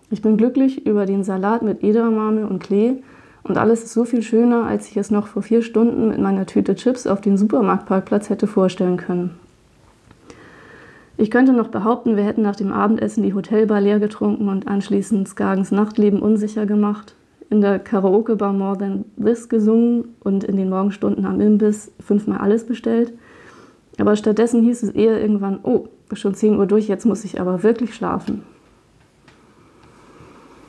Ich bin glücklich über den Salat mit Edamame und Klee und alles ist so viel schöner, als ich es noch vor vier Stunden mit meiner Tüte Chips auf dem Supermarktparkplatz hätte vorstellen können. Ich könnte noch behaupten, wir hätten nach dem Abendessen die Hotelbar leer getrunken und anschließend Skagens Nachtleben unsicher gemacht, in der Karaoke-Bar More Than This gesungen und in den Morgenstunden am Imbiss fünfmal alles bestellt. Aber stattdessen hieß es eher irgendwann, oh, schon 10 Uhr durch, jetzt muss ich aber wirklich schlafen.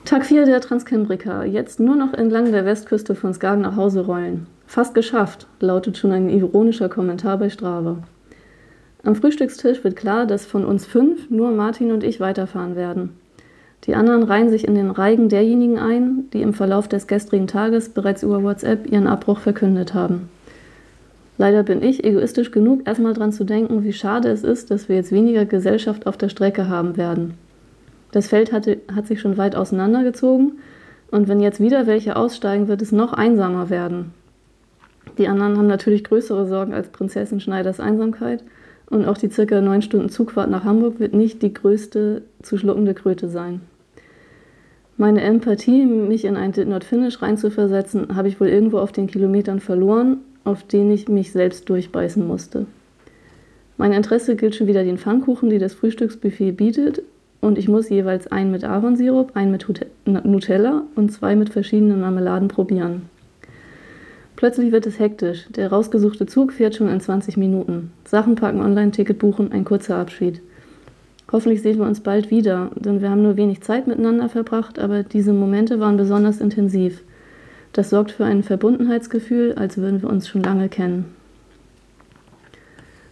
Tag 4 der Transkimbrika. Jetzt nur noch entlang der Westküste von Skagen nach Hause rollen. Fast geschafft, lautet schon ein ironischer Kommentar bei Strava. Am Frühstückstisch wird klar, dass von uns fünf nur Martin und ich weiterfahren werden. Die anderen reihen sich in den Reigen derjenigen ein, die im Verlauf des gestrigen Tages bereits über WhatsApp ihren Abbruch verkündet haben. Leider bin ich egoistisch genug, erstmal dran zu denken, wie schade es ist, dass wir jetzt weniger Gesellschaft auf der Strecke haben werden. Das Feld hatte, hat sich schon weit auseinandergezogen und wenn jetzt wieder welche aussteigen, wird es noch einsamer werden. Die anderen haben natürlich größere Sorgen als Prinzessin Schneiders Einsamkeit und auch die circa neun Stunden Zugfahrt nach Hamburg wird nicht die größte zu schluckende Kröte sein. Meine Empathie, mich in ein Did Not Finish reinzuversetzen, habe ich wohl irgendwo auf den Kilometern verloren, auf denen ich mich selbst durchbeißen musste. Mein Interesse gilt schon wieder den Pfannkuchen, die das Frühstücksbuffet bietet, und ich muss jeweils einen mit Ahornsirup, einen mit Nutella und zwei mit verschiedenen Marmeladen probieren. Plötzlich wird es hektisch. Der rausgesuchte Zug fährt schon in 20 Minuten. Sachen packen, Online-Ticket buchen, ein kurzer Abschied. Hoffentlich sehen wir uns bald wieder, denn wir haben nur wenig Zeit miteinander verbracht, aber diese Momente waren besonders intensiv. Das sorgt für ein Verbundenheitsgefühl, als würden wir uns schon lange kennen.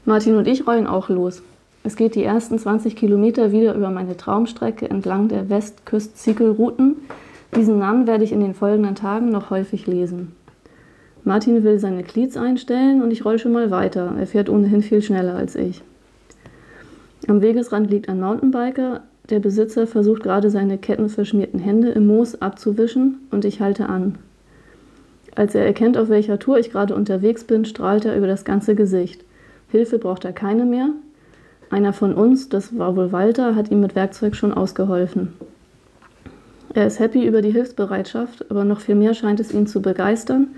Martin und ich rollen auch los. Es geht die ersten 20 Kilometer wieder über meine Traumstrecke entlang der Westküst-Ziegelrouten. Diesen Namen werde ich in den folgenden Tagen noch häufig lesen. Martin will seine Cleats einstellen und ich roll schon mal weiter. Er fährt ohnehin viel schneller als ich. Am Wegesrand liegt ein Mountainbiker, Der Besitzer versucht gerade seine kettenverschmierten Hände im Moos abzuwischen und ich halte an. Als er erkennt, auf welcher Tour ich gerade unterwegs bin, strahlt er über das ganze Gesicht. Hilfe braucht er keine mehr. Einer von uns, das war wohl Walter, hat ihm mit Werkzeug schon ausgeholfen. Er ist happy über die Hilfsbereitschaft, aber noch viel mehr scheint es ihn zu begeistern,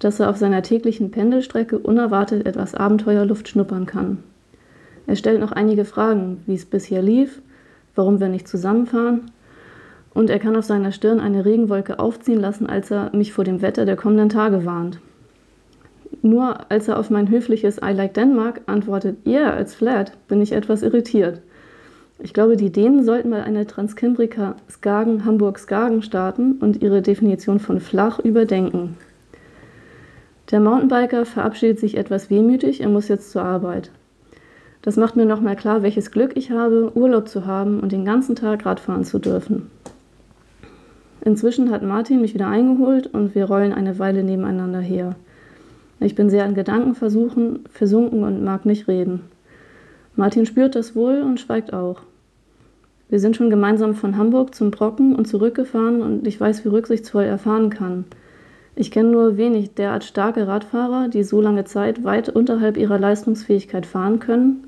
dass er auf seiner täglichen Pendelstrecke unerwartet etwas Abenteuerluft schnuppern kann. Er stellt noch einige Fragen, wie es bisher lief, warum wir nicht zusammenfahren. Und er kann auf seiner Stirn eine Regenwolke aufziehen lassen, als er mich vor dem Wetter der kommenden Tage warnt. Nur als er auf mein höfliches I like Denmark antwortet, yeah, it's flat, bin ich etwas irritiert. Ich glaube, die Dänen sollten mal eine Transkimbrika Skagen Hamburg Skagen starten und ihre Definition von flach überdenken. Der Mountainbiker verabschiedet sich etwas wehmütig, er muss jetzt zur Arbeit. Das macht mir nochmal klar, welches Glück ich habe, Urlaub zu haben und den ganzen Tag Radfahren zu dürfen. Inzwischen hat Martin mich wieder eingeholt und wir rollen eine Weile nebeneinander her. Ich bin sehr an Gedanken versunken und mag nicht reden. Martin spürt das wohl und schweigt auch. Wir sind schon gemeinsam von Hamburg zum Brocken und zurückgefahren und ich weiß, wie rücksichtsvoll er fahren kann. Ich kenne nur wenig derart starke Radfahrer, die so lange Zeit weit unterhalb ihrer Leistungsfähigkeit fahren können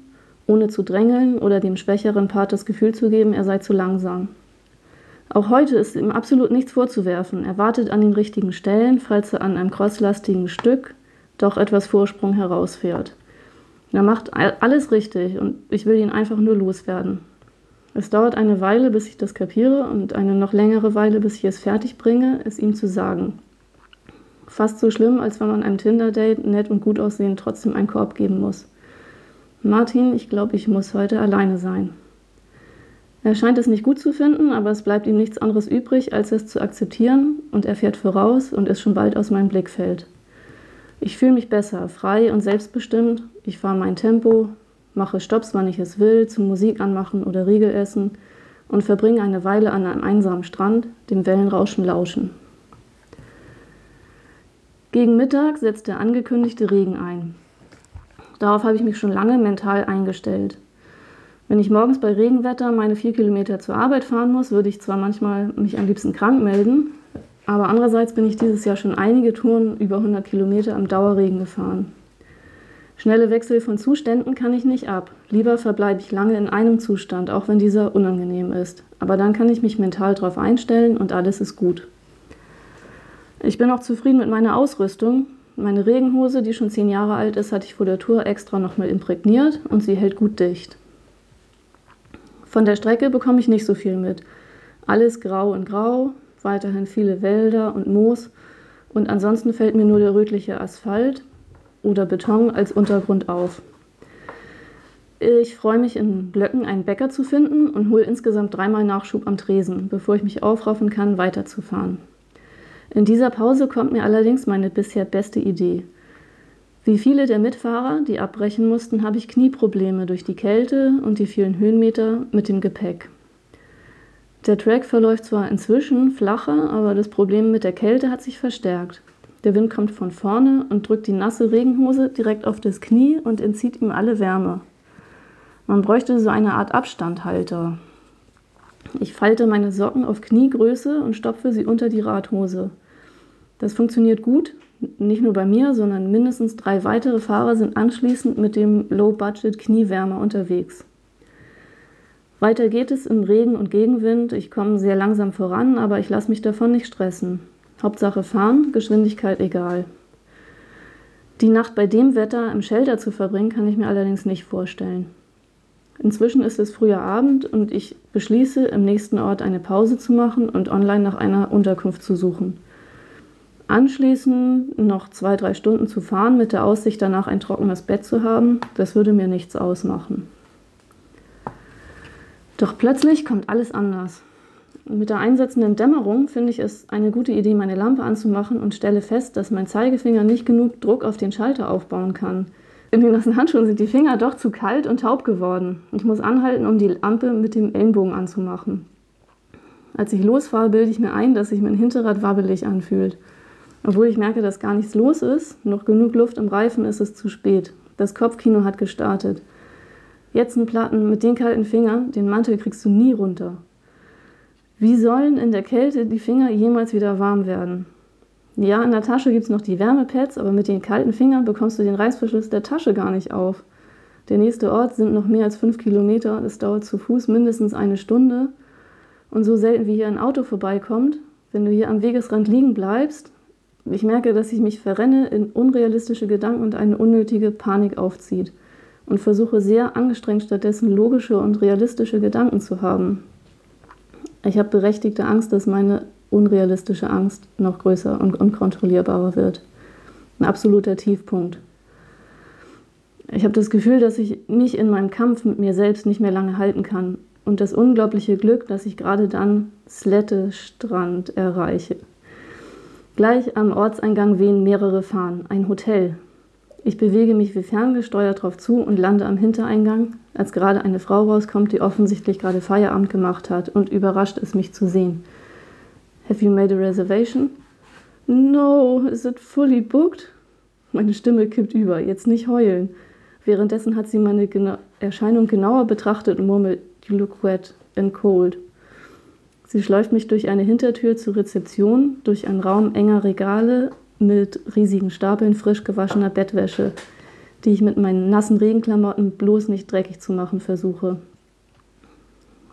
ohne zu drängeln oder dem schwächeren Part das Gefühl zu geben, er sei zu langsam. Auch heute ist ihm absolut nichts vorzuwerfen. Er wartet an den richtigen Stellen, falls er an einem crosslastigen Stück doch etwas Vorsprung herausfährt. Er macht alles richtig und ich will ihn einfach nur loswerden. Es dauert eine Weile, bis ich das kapiere und eine noch längere Weile, bis ich es fertig bringe, es ihm zu sagen. Fast so schlimm, als wenn man einem Tinder-Date nett und gut aussehen trotzdem einen Korb geben muss. Martin, ich glaube, ich muss heute alleine sein. Er scheint es nicht gut zu finden, aber es bleibt ihm nichts anderes übrig, als es zu akzeptieren, und er fährt voraus und ist schon bald aus meinem Blickfeld. Ich fühle mich besser, frei und selbstbestimmt. Ich fahre mein Tempo, mache Stops, wann ich es will, zum Musik anmachen oder Riegel essen und verbringe eine Weile an einem einsamen Strand, dem Wellenrauschen lauschen. Gegen Mittag setzt der angekündigte Regen ein. Darauf habe ich mich schon lange mental eingestellt. Wenn ich morgens bei Regenwetter meine vier Kilometer zur Arbeit fahren muss, würde ich zwar manchmal mich am liebsten krank melden, aber andererseits bin ich dieses Jahr schon einige Touren über 100 Kilometer im Dauerregen gefahren. Schnelle Wechsel von Zuständen kann ich nicht ab. Lieber verbleibe ich lange in einem Zustand, auch wenn dieser unangenehm ist. Aber dann kann ich mich mental darauf einstellen und alles ist gut. Ich bin auch zufrieden mit meiner Ausrüstung. Meine Regenhose, die schon zehn Jahre alt ist, hatte ich vor der Tour extra nochmal imprägniert und sie hält gut dicht. Von der Strecke bekomme ich nicht so viel mit. Alles grau und grau, weiterhin viele Wälder und Moos und ansonsten fällt mir nur der rötliche Asphalt oder Beton als Untergrund auf. Ich freue mich, in Blöcken einen Bäcker zu finden und hole insgesamt dreimal Nachschub am Tresen, bevor ich mich aufraffen kann, weiterzufahren. In dieser Pause kommt mir allerdings meine bisher beste Idee. Wie viele der Mitfahrer, die abbrechen mussten, habe ich Knieprobleme durch die Kälte und die vielen Höhenmeter mit dem Gepäck. Der Track verläuft zwar inzwischen flacher, aber das Problem mit der Kälte hat sich verstärkt. Der Wind kommt von vorne und drückt die nasse Regenhose direkt auf das Knie und entzieht ihm alle Wärme. Man bräuchte so eine Art Abstandhalter. Ich falte meine Socken auf Kniegröße und stopfe sie unter die Radhose. Das funktioniert gut, nicht nur bei mir, sondern mindestens drei weitere Fahrer sind anschließend mit dem Low-Budget Kniewärmer unterwegs. Weiter geht es im Regen und Gegenwind. Ich komme sehr langsam voran, aber ich lasse mich davon nicht stressen. Hauptsache fahren, Geschwindigkeit egal. Die Nacht bei dem Wetter im Shelter zu verbringen, kann ich mir allerdings nicht vorstellen. Inzwischen ist es früher Abend und ich beschließe, im nächsten Ort eine Pause zu machen und online nach einer Unterkunft zu suchen. Anschließend noch zwei, drei Stunden zu fahren mit der Aussicht, danach ein trockenes Bett zu haben, das würde mir nichts ausmachen. Doch plötzlich kommt alles anders. Mit der einsetzenden Dämmerung finde ich es eine gute Idee, meine Lampe anzumachen und stelle fest, dass mein Zeigefinger nicht genug Druck auf den Schalter aufbauen kann. In den nassen Handschuhen sind die Finger doch zu kalt und taub geworden. Ich muss anhalten, um die Lampe mit dem Ellenbogen anzumachen. Als ich losfahre, bilde ich mir ein, dass sich mein Hinterrad wabbelig anfühlt. Obwohl ich merke, dass gar nichts los ist, noch genug Luft im Reifen ist es zu spät. Das Kopfkino hat gestartet. Jetzt ein Platten mit den kalten Fingern, den Mantel kriegst du nie runter. Wie sollen in der Kälte die Finger jemals wieder warm werden? Ja, in der Tasche gibt es noch die Wärmepads, aber mit den kalten Fingern bekommst du den Reißverschluss der Tasche gar nicht auf. Der nächste Ort sind noch mehr als fünf Kilometer. Das dauert zu Fuß mindestens eine Stunde. Und so selten wie hier ein Auto vorbeikommt, wenn du hier am Wegesrand liegen bleibst, ich merke, dass ich mich verrenne in unrealistische Gedanken und eine unnötige Panik aufzieht und versuche sehr angestrengt stattdessen logische und realistische Gedanken zu haben. Ich habe berechtigte Angst, dass meine unrealistische Angst noch größer und unkontrollierbarer wird. Ein absoluter Tiefpunkt. Ich habe das Gefühl, dass ich mich in meinem Kampf mit mir selbst nicht mehr lange halten kann und das unglaubliche Glück, dass ich gerade dann Slette Strand erreiche. Gleich am Ortseingang wehen mehrere Fahnen, ein Hotel, ich bewege mich wie ferngesteuert darauf zu und lande am Hintereingang, als gerade eine Frau rauskommt, die offensichtlich gerade Feierabend gemacht hat und überrascht ist, mich zu sehen. Have you made a reservation? No, is it fully booked? Meine Stimme kippt über, jetzt nicht heulen. Währenddessen hat sie meine Gena Erscheinung genauer betrachtet und murmelt, You look wet and cold. Sie schläuft mich durch eine Hintertür zur Rezeption, durch einen Raum enger Regale, mit riesigen Stapeln frisch gewaschener Bettwäsche, die ich mit meinen nassen Regenklamotten bloß nicht dreckig zu machen versuche.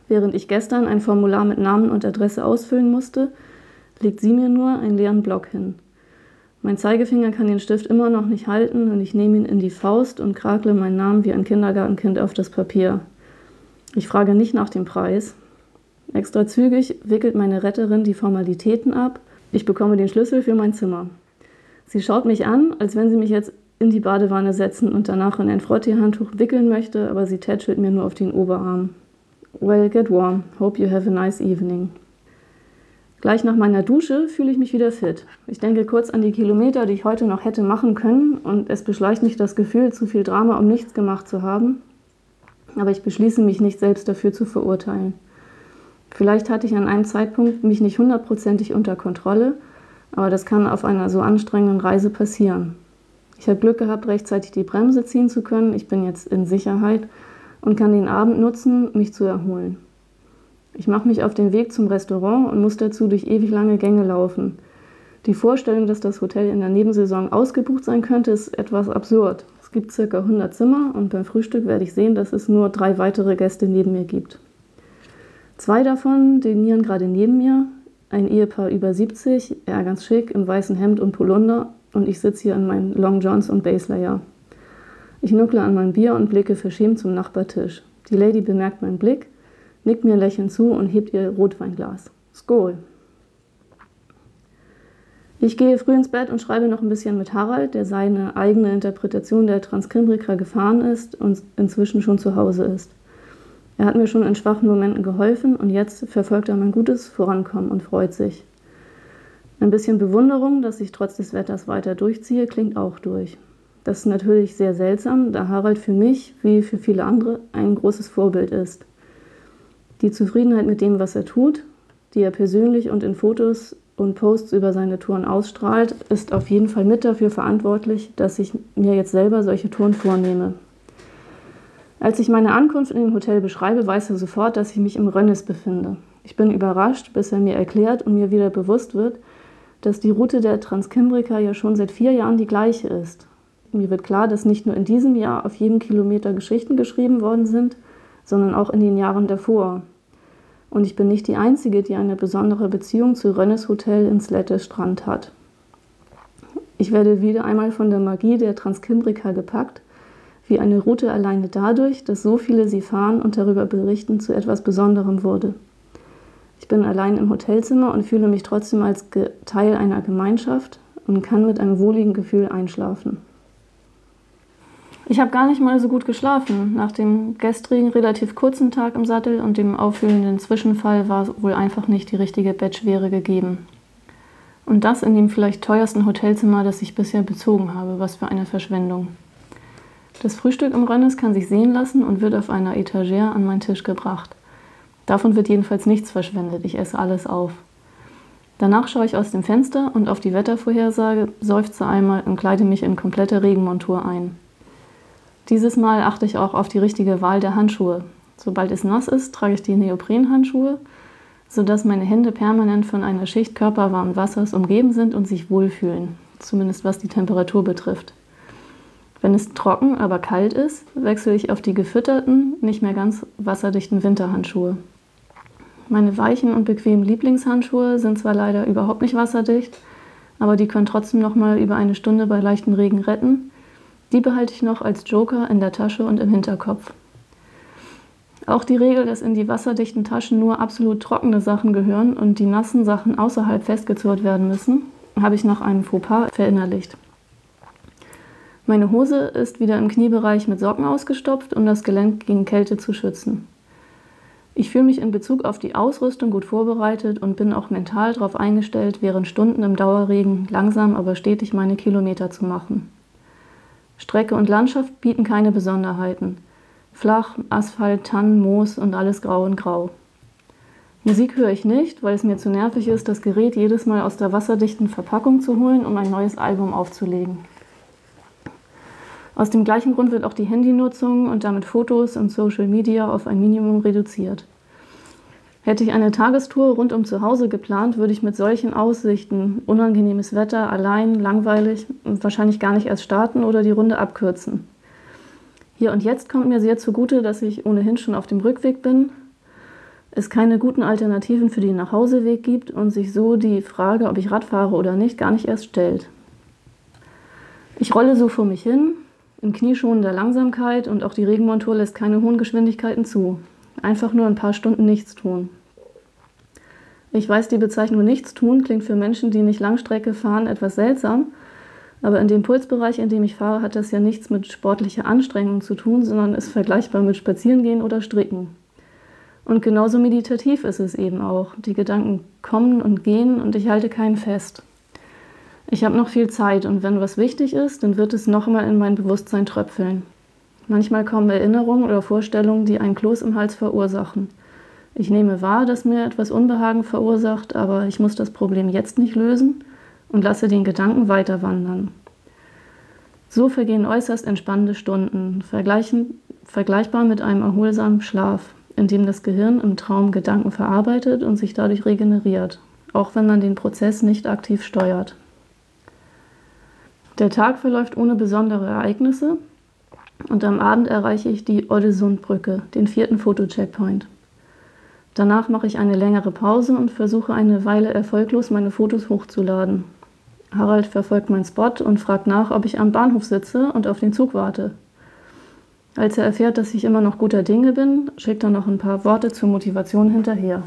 Während ich gestern ein Formular mit Namen und Adresse ausfüllen musste, legt sie mir nur einen leeren Block hin. Mein Zeigefinger kann den Stift immer noch nicht halten und ich nehme ihn in die Faust und krakle meinen Namen wie ein Kindergartenkind auf das Papier. Ich frage nicht nach dem Preis. Extra zügig wickelt meine Retterin die Formalitäten ab. Ich bekomme den Schlüssel für mein Zimmer. Sie schaut mich an, als wenn sie mich jetzt in die Badewanne setzen und danach in ein Frottee-Handtuch wickeln möchte, aber sie tätschelt mir nur auf den Oberarm. Well, get warm. Hope you have a nice evening. Gleich nach meiner Dusche fühle ich mich wieder fit. Ich denke kurz an die Kilometer, die ich heute noch hätte machen können, und es beschleicht mich das Gefühl, zu viel Drama um nichts gemacht zu haben. Aber ich beschließe mich nicht selbst dafür zu verurteilen. Vielleicht hatte ich an einem Zeitpunkt mich nicht hundertprozentig unter Kontrolle aber das kann auf einer so anstrengenden Reise passieren. Ich habe Glück gehabt, rechtzeitig die Bremse ziehen zu können. Ich bin jetzt in Sicherheit und kann den Abend nutzen, mich zu erholen. Ich mache mich auf den Weg zum Restaurant und muss dazu durch ewig lange Gänge laufen. Die Vorstellung, dass das Hotel in der Nebensaison ausgebucht sein könnte, ist etwas absurd. Es gibt ca. 100 Zimmer und beim Frühstück werde ich sehen, dass es nur drei weitere Gäste neben mir gibt. Zwei davon dinieren gerade neben mir, ein Ehepaar über 70, er ganz schick im weißen Hemd und Polunder und ich sitze hier in meinen Long Johns und Baselayer. Ich nuckle an mein Bier und blicke verschämt zum Nachbartisch. Die Lady bemerkt meinen Blick, nickt mir lächelnd zu und hebt ihr Rotweinglas. Skol! Ich gehe früh ins Bett und schreibe noch ein bisschen mit Harald, der seine eigene Interpretation der Transkimbrika gefahren ist und inzwischen schon zu Hause ist. Er hat mir schon in schwachen Momenten geholfen und jetzt verfolgt er mein gutes Vorankommen und freut sich. Ein bisschen Bewunderung, dass ich trotz des Wetters weiter durchziehe, klingt auch durch. Das ist natürlich sehr seltsam, da Harald für mich, wie für viele andere, ein großes Vorbild ist. Die Zufriedenheit mit dem, was er tut, die er persönlich und in Fotos und Posts über seine Touren ausstrahlt, ist auf jeden Fall mit dafür verantwortlich, dass ich mir jetzt selber solche Touren vornehme. Als ich meine Ankunft in dem Hotel beschreibe, weiß er sofort, dass ich mich im Rönnes befinde. Ich bin überrascht, bis er mir erklärt und mir wieder bewusst wird, dass die Route der Transkimbrika ja schon seit vier Jahren die gleiche ist. Mir wird klar, dass nicht nur in diesem Jahr auf jedem Kilometer Geschichten geschrieben worden sind, sondern auch in den Jahren davor. Und ich bin nicht die Einzige, die eine besondere Beziehung zu Rönnes Hotel in Slette Strand hat. Ich werde wieder einmal von der Magie der Transkimbrika gepackt wie eine Route alleine dadurch, dass so viele sie fahren und darüber berichten, zu etwas Besonderem wurde. Ich bin allein im Hotelzimmer und fühle mich trotzdem als Teil einer Gemeinschaft und kann mit einem wohligen Gefühl einschlafen. Ich habe gar nicht mal so gut geschlafen. Nach dem gestrigen relativ kurzen Tag im Sattel und dem auffüllenden Zwischenfall war wohl einfach nicht die richtige Bettschwere gegeben. Und das in dem vielleicht teuersten Hotelzimmer, das ich bisher bezogen habe. Was für eine Verschwendung. Das Frühstück im Rönnes kann sich sehen lassen und wird auf einer Etagere an meinen Tisch gebracht. Davon wird jedenfalls nichts verschwendet, ich esse alles auf. Danach schaue ich aus dem Fenster und auf die Wettervorhersage, seufze einmal und kleide mich in komplette Regenmontur ein. Dieses Mal achte ich auch auf die richtige Wahl der Handschuhe. Sobald es nass ist, trage ich die Neoprenhandschuhe, sodass meine Hände permanent von einer Schicht körperwarmen Wassers umgeben sind und sich wohlfühlen, zumindest was die Temperatur betrifft. Wenn es trocken, aber kalt ist, wechsle ich auf die gefütterten, nicht mehr ganz wasserdichten Winterhandschuhe. Meine weichen und bequemen Lieblingshandschuhe sind zwar leider überhaupt nicht wasserdicht, aber die können trotzdem noch mal über eine Stunde bei leichtem Regen retten. Die behalte ich noch als Joker in der Tasche und im Hinterkopf. Auch die Regel, dass in die wasserdichten Taschen nur absolut trockene Sachen gehören und die nassen Sachen außerhalb festgezurrt werden müssen, habe ich nach einem Fauxpas verinnerlicht. Meine Hose ist wieder im Kniebereich mit Socken ausgestopft, um das Gelenk gegen Kälte zu schützen. Ich fühle mich in Bezug auf die Ausrüstung gut vorbereitet und bin auch mental darauf eingestellt, während Stunden im Dauerregen langsam aber stetig meine Kilometer zu machen. Strecke und Landschaft bieten keine Besonderheiten. Flach, Asphalt, Tannen, Moos und alles grau und grau. Musik höre ich nicht, weil es mir zu nervig ist, das Gerät jedes Mal aus der wasserdichten Verpackung zu holen, um ein neues Album aufzulegen. Aus dem gleichen Grund wird auch die Handynutzung und damit Fotos und Social Media auf ein Minimum reduziert. Hätte ich eine Tagestour rund um zu Hause geplant, würde ich mit solchen Aussichten, unangenehmes Wetter, allein, langweilig wahrscheinlich gar nicht erst starten oder die Runde abkürzen. Hier und jetzt kommt mir sehr zugute, dass ich ohnehin schon auf dem Rückweg bin, es keine guten Alternativen für den Nachhauseweg gibt und sich so die Frage, ob ich Rad fahre oder nicht, gar nicht erst stellt. Ich rolle so vor mich hin, in knieschonender Langsamkeit und auch die Regenmontur lässt keine hohen Geschwindigkeiten zu. Einfach nur ein paar Stunden nichts tun. Ich weiß, die Bezeichnung nichts tun klingt für Menschen, die nicht Langstrecke fahren, etwas seltsam, aber in dem Pulsbereich, in dem ich fahre, hat das ja nichts mit sportlicher Anstrengung zu tun, sondern ist vergleichbar mit Spazierengehen oder Stricken. Und genauso meditativ ist es eben auch. Die Gedanken kommen und gehen und ich halte keinen fest. Ich habe noch viel Zeit und wenn was wichtig ist, dann wird es nochmal in mein Bewusstsein tröpfeln. Manchmal kommen Erinnerungen oder Vorstellungen, die ein Kloß im Hals verursachen. Ich nehme wahr, dass mir etwas Unbehagen verursacht, aber ich muss das Problem jetzt nicht lösen und lasse den Gedanken weiter wandern. So vergehen äußerst entspannende Stunden, vergleichbar mit einem erholsamen Schlaf, in dem das Gehirn im Traum Gedanken verarbeitet und sich dadurch regeneriert, auch wenn man den Prozess nicht aktiv steuert. Der Tag verläuft ohne besondere Ereignisse und am Abend erreiche ich die Oddesundbrücke, den vierten Foto-Checkpoint. Danach mache ich eine längere Pause und versuche eine Weile erfolglos meine Fotos hochzuladen. Harald verfolgt meinen Spot und fragt nach, ob ich am Bahnhof sitze und auf den Zug warte. Als er erfährt, dass ich immer noch guter Dinge bin, schickt er noch ein paar Worte zur Motivation hinterher.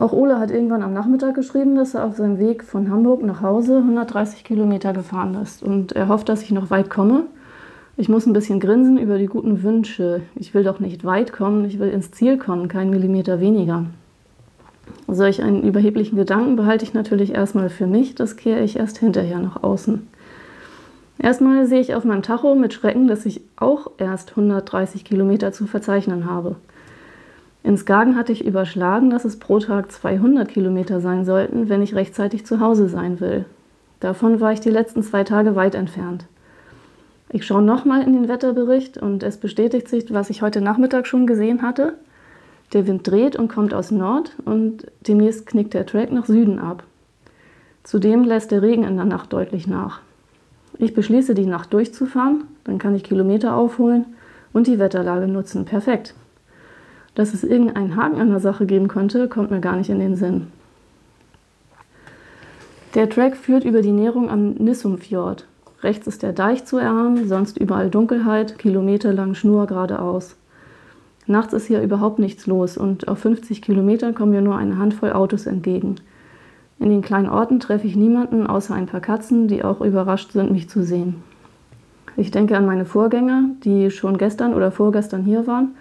Auch Ole hat irgendwann am Nachmittag geschrieben, dass er auf seinem Weg von Hamburg nach Hause 130 Kilometer gefahren ist und er hofft, dass ich noch weit komme. Ich muss ein bisschen grinsen über die guten Wünsche. Ich will doch nicht weit kommen, ich will ins Ziel kommen, kein Millimeter weniger. Solch einen überheblichen Gedanken behalte ich natürlich erstmal für mich, das kehre ich erst hinterher nach außen. Erstmal sehe ich auf meinem Tacho mit Schrecken, dass ich auch erst 130 Kilometer zu verzeichnen habe. In Skagen hatte ich überschlagen, dass es pro Tag 200 Kilometer sein sollten, wenn ich rechtzeitig zu Hause sein will. Davon war ich die letzten zwei Tage weit entfernt. Ich schaue nochmal in den Wetterbericht und es bestätigt sich, was ich heute Nachmittag schon gesehen hatte. Der Wind dreht und kommt aus Nord und demnächst knickt der Track nach Süden ab. Zudem lässt der Regen in der Nacht deutlich nach. Ich beschließe, die Nacht durchzufahren, dann kann ich Kilometer aufholen und die Wetterlage nutzen. Perfekt. Dass es irgendeinen Haken an der Sache geben könnte, kommt mir gar nicht in den Sinn. Der Track führt über die Näherung am Nissumfjord. Rechts ist der Deich zu erahnen, sonst überall Dunkelheit, kilometerlang Schnur geradeaus. Nachts ist hier überhaupt nichts los und auf 50 Kilometern kommen mir nur eine Handvoll Autos entgegen. In den kleinen Orten treffe ich niemanden außer ein paar Katzen, die auch überrascht sind, mich zu sehen. Ich denke an meine Vorgänger, die schon gestern oder vorgestern hier waren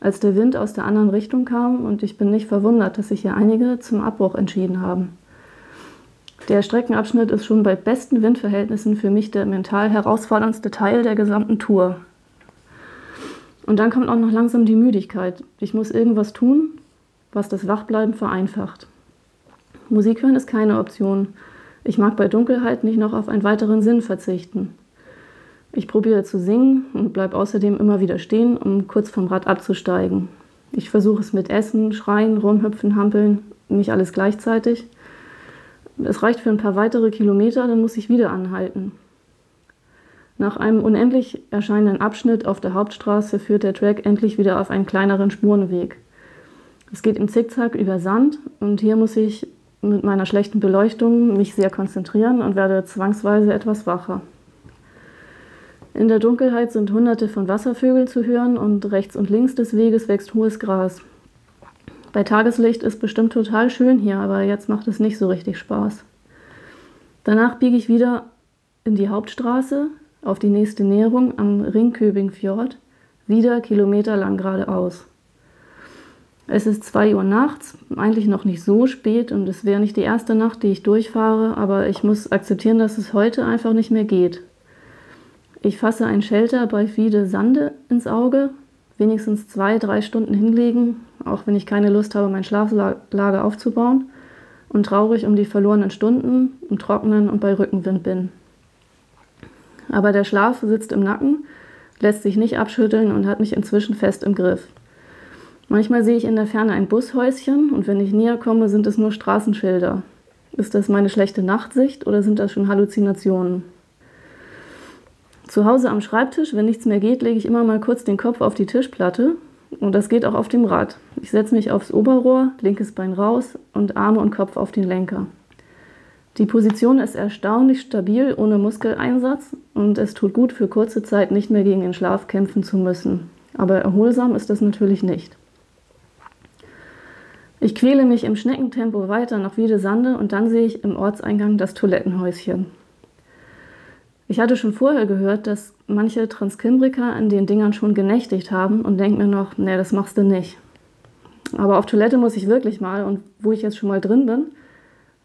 als der Wind aus der anderen Richtung kam und ich bin nicht verwundert, dass sich hier einige zum Abbruch entschieden haben. Der Streckenabschnitt ist schon bei besten Windverhältnissen für mich der mental herausforderndste Teil der gesamten Tour. Und dann kommt auch noch langsam die Müdigkeit. Ich muss irgendwas tun, was das Wachbleiben vereinfacht. Musik hören ist keine Option. Ich mag bei Dunkelheit nicht noch auf einen weiteren Sinn verzichten. Ich probiere zu singen und bleibe außerdem immer wieder stehen, um kurz vom Rad abzusteigen. Ich versuche es mit Essen, Schreien, Rumhüpfen, Hampeln, nicht alles gleichzeitig. Es reicht für ein paar weitere Kilometer, dann muss ich wieder anhalten. Nach einem unendlich erscheinenden Abschnitt auf der Hauptstraße führt der Track endlich wieder auf einen kleineren Spurenweg. Es geht im Zickzack über Sand und hier muss ich mit meiner schlechten Beleuchtung mich sehr konzentrieren und werde zwangsweise etwas wacher. In der Dunkelheit sind hunderte von Wasservögeln zu hören und rechts und links des Weges wächst hohes Gras. Bei Tageslicht ist bestimmt total schön hier, aber jetzt macht es nicht so richtig Spaß. Danach biege ich wieder in die Hauptstraße auf die nächste Näherung am Ringköbingfjord, wieder kilometerlang geradeaus. Es ist 2 Uhr nachts, eigentlich noch nicht so spät und es wäre nicht die erste Nacht, die ich durchfahre, aber ich muss akzeptieren, dass es heute einfach nicht mehr geht. Ich fasse ein Shelter bei Fiede Sande ins Auge, wenigstens zwei, drei Stunden hinlegen, auch wenn ich keine Lust habe, mein Schlaflager aufzubauen und traurig um die verlorenen Stunden im Trocknen und bei Rückenwind bin. Aber der Schlaf sitzt im Nacken, lässt sich nicht abschütteln und hat mich inzwischen fest im Griff. Manchmal sehe ich in der Ferne ein Bushäuschen und wenn ich näher komme, sind es nur Straßenschilder. Ist das meine schlechte Nachtsicht oder sind das schon Halluzinationen? Zu Hause am Schreibtisch, wenn nichts mehr geht, lege ich immer mal kurz den Kopf auf die Tischplatte. Und das geht auch auf dem Rad. Ich setze mich aufs Oberrohr, linkes Bein raus und Arme und Kopf auf den Lenker. Die Position ist erstaunlich stabil, ohne Muskeleinsatz und es tut gut für kurze Zeit nicht mehr gegen den Schlaf kämpfen zu müssen. Aber erholsam ist das natürlich nicht. Ich quäle mich im Schneckentempo weiter nach Wiedesande und dann sehe ich im Ortseingang das Toilettenhäuschen. Ich hatte schon vorher gehört, dass manche Transkimbriker an den Dingern schon genächtigt haben und denke mir noch, nee, das machst du nicht. Aber auf Toilette muss ich wirklich mal und wo ich jetzt schon mal drin bin,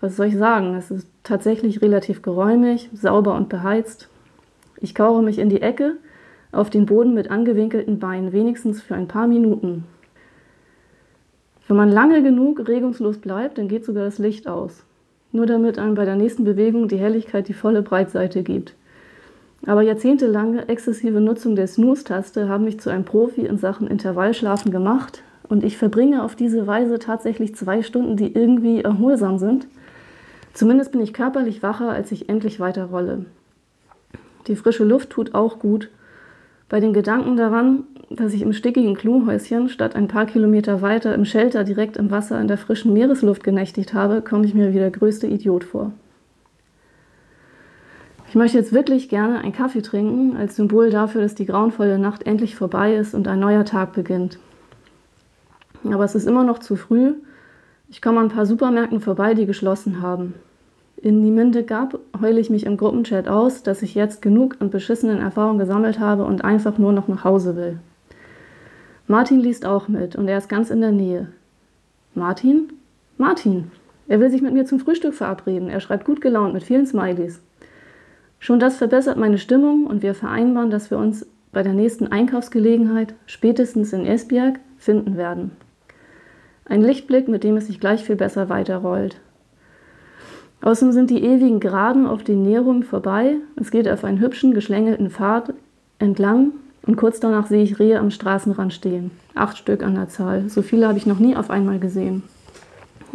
was soll ich sagen? Es ist tatsächlich relativ geräumig, sauber und beheizt. Ich kauere mich in die Ecke auf den Boden mit angewinkelten Beinen, wenigstens für ein paar Minuten. Wenn man lange genug regungslos bleibt, dann geht sogar das Licht aus. Nur damit einem bei der nächsten Bewegung die Helligkeit die volle Breitseite gibt. Aber jahrzehntelange exzessive Nutzung der Snooze-Taste haben mich zu einem Profi in Sachen Intervallschlafen gemacht und ich verbringe auf diese Weise tatsächlich zwei Stunden, die irgendwie erholsam sind. Zumindest bin ich körperlich wacher, als ich endlich weiterrolle. Die frische Luft tut auch gut. Bei den Gedanken daran, dass ich im stickigen Klohäuschen statt ein paar Kilometer weiter im Shelter direkt im Wasser in der frischen Meeresluft genächtigt habe, komme ich mir wie der größte Idiot vor. Ich möchte jetzt wirklich gerne einen Kaffee trinken, als Symbol dafür, dass die grauenvolle Nacht endlich vorbei ist und ein neuer Tag beginnt. Aber es ist immer noch zu früh. Ich komme an ein paar Supermärkten vorbei, die geschlossen haben. In Nieminde gab heule ich mich im Gruppenchat aus, dass ich jetzt genug an beschissenen Erfahrungen gesammelt habe und einfach nur noch nach Hause will. Martin liest auch mit und er ist ganz in der Nähe. Martin? Martin! Er will sich mit mir zum Frühstück verabreden. Er schreibt gut gelaunt mit vielen Smileys. Schon das verbessert meine Stimmung und wir vereinbaren, dass wir uns bei der nächsten Einkaufsgelegenheit, spätestens in Esbjerg, finden werden. Ein Lichtblick, mit dem es sich gleich viel besser weiterrollt. Außerdem sind die ewigen Geraden auf den Näherungen vorbei. Es geht auf einen hübschen, geschlängelten Pfad entlang und kurz danach sehe ich Rehe am Straßenrand stehen. Acht Stück an der Zahl. So viele habe ich noch nie auf einmal gesehen.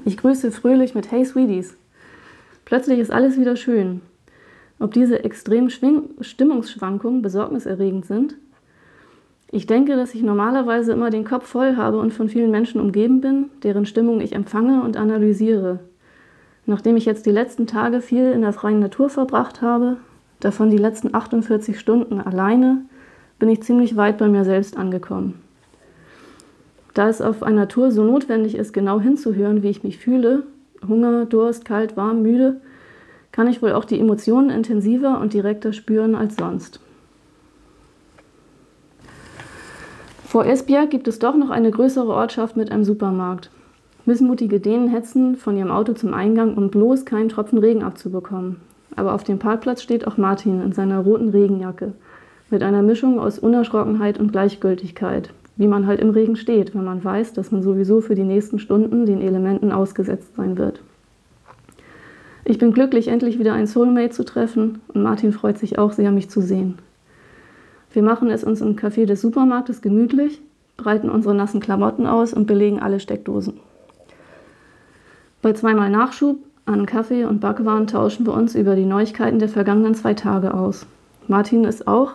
Ich grüße fröhlich mit Hey Sweeties. Plötzlich ist alles wieder schön. Ob diese extremen Stimmungsschwankungen besorgniserregend sind? Ich denke, dass ich normalerweise immer den Kopf voll habe und von vielen Menschen umgeben bin, deren Stimmung ich empfange und analysiere. Nachdem ich jetzt die letzten Tage viel in der freien Natur verbracht habe, davon die letzten 48 Stunden alleine, bin ich ziemlich weit bei mir selbst angekommen. Da es auf einer Tour so notwendig ist, genau hinzuhören, wie ich mich fühle, Hunger, Durst, kalt, warm, müde, kann ich wohl auch die Emotionen intensiver und direkter spüren als sonst. Vor Esbjerg gibt es doch noch eine größere Ortschaft mit einem Supermarkt. Missmutige Dänen hetzen von ihrem Auto zum Eingang, um bloß keinen Tropfen Regen abzubekommen. Aber auf dem Parkplatz steht auch Martin in seiner roten Regenjacke, mit einer Mischung aus Unerschrockenheit und Gleichgültigkeit, wie man halt im Regen steht, wenn man weiß, dass man sowieso für die nächsten Stunden den Elementen ausgesetzt sein wird. Ich bin glücklich, endlich wieder einen Soulmate zu treffen und Martin freut sich auch sehr, mich zu sehen. Wir machen es uns im Café des Supermarktes gemütlich, breiten unsere nassen Klamotten aus und belegen alle Steckdosen. Bei zweimal Nachschub an Kaffee und Backwaren tauschen wir uns über die Neuigkeiten der vergangenen zwei Tage aus. Martin ist auch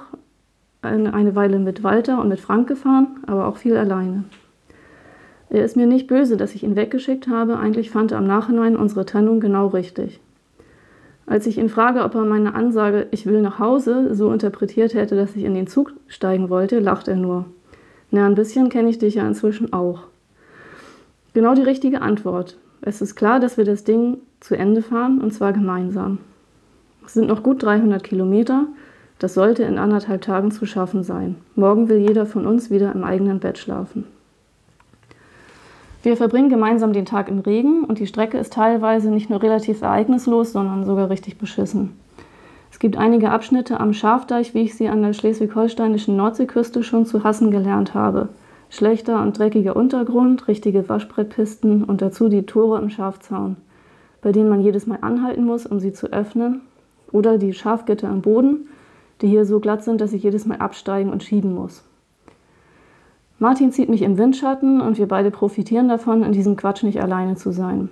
eine Weile mit Walter und mit Frank gefahren, aber auch viel alleine. Er ist mir nicht böse, dass ich ihn weggeschickt habe. Eigentlich fand er im Nachhinein unsere Trennung genau richtig. Als ich ihn frage, ob er meine Ansage Ich will nach Hause so interpretiert hätte, dass ich in den Zug steigen wollte, lacht er nur. Na, ein bisschen kenne ich dich ja inzwischen auch. Genau die richtige Antwort. Es ist klar, dass wir das Ding zu Ende fahren und zwar gemeinsam. Es sind noch gut 300 Kilometer. Das sollte in anderthalb Tagen zu schaffen sein. Morgen will jeder von uns wieder im eigenen Bett schlafen. Wir verbringen gemeinsam den Tag im Regen und die Strecke ist teilweise nicht nur relativ ereignislos, sondern sogar richtig beschissen. Es gibt einige Abschnitte am Schafdeich, wie ich sie an der schleswig-holsteinischen Nordseeküste schon zu hassen gelernt habe. Schlechter und dreckiger Untergrund, richtige Waschbrettpisten und dazu die Tore im Schafzaun, bei denen man jedes Mal anhalten muss, um sie zu öffnen. Oder die Schafgitter am Boden, die hier so glatt sind, dass ich jedes Mal absteigen und schieben muss. Martin zieht mich im Windschatten und wir beide profitieren davon, in diesem Quatsch nicht alleine zu sein.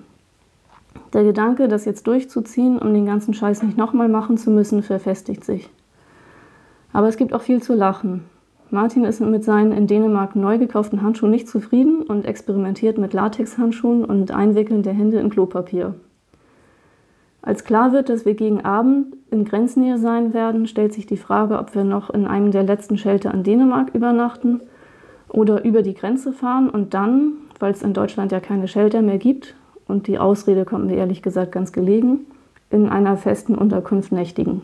Der Gedanke, das jetzt durchzuziehen, um den ganzen Scheiß nicht nochmal machen zu müssen, verfestigt sich. Aber es gibt auch viel zu lachen. Martin ist mit seinen in Dänemark neu gekauften Handschuhen nicht zufrieden und experimentiert mit Latexhandschuhen und Einwickeln der Hände in Klopapier. Als klar wird, dass wir gegen Abend in Grenznähe sein werden, stellt sich die Frage, ob wir noch in einem der letzten Shelter in Dänemark übernachten oder über die Grenze fahren und dann, weil es in Deutschland ja keine Shelter mehr gibt, und die Ausrede kommt mir ehrlich gesagt ganz gelegen, in einer festen Unterkunft nächtigen.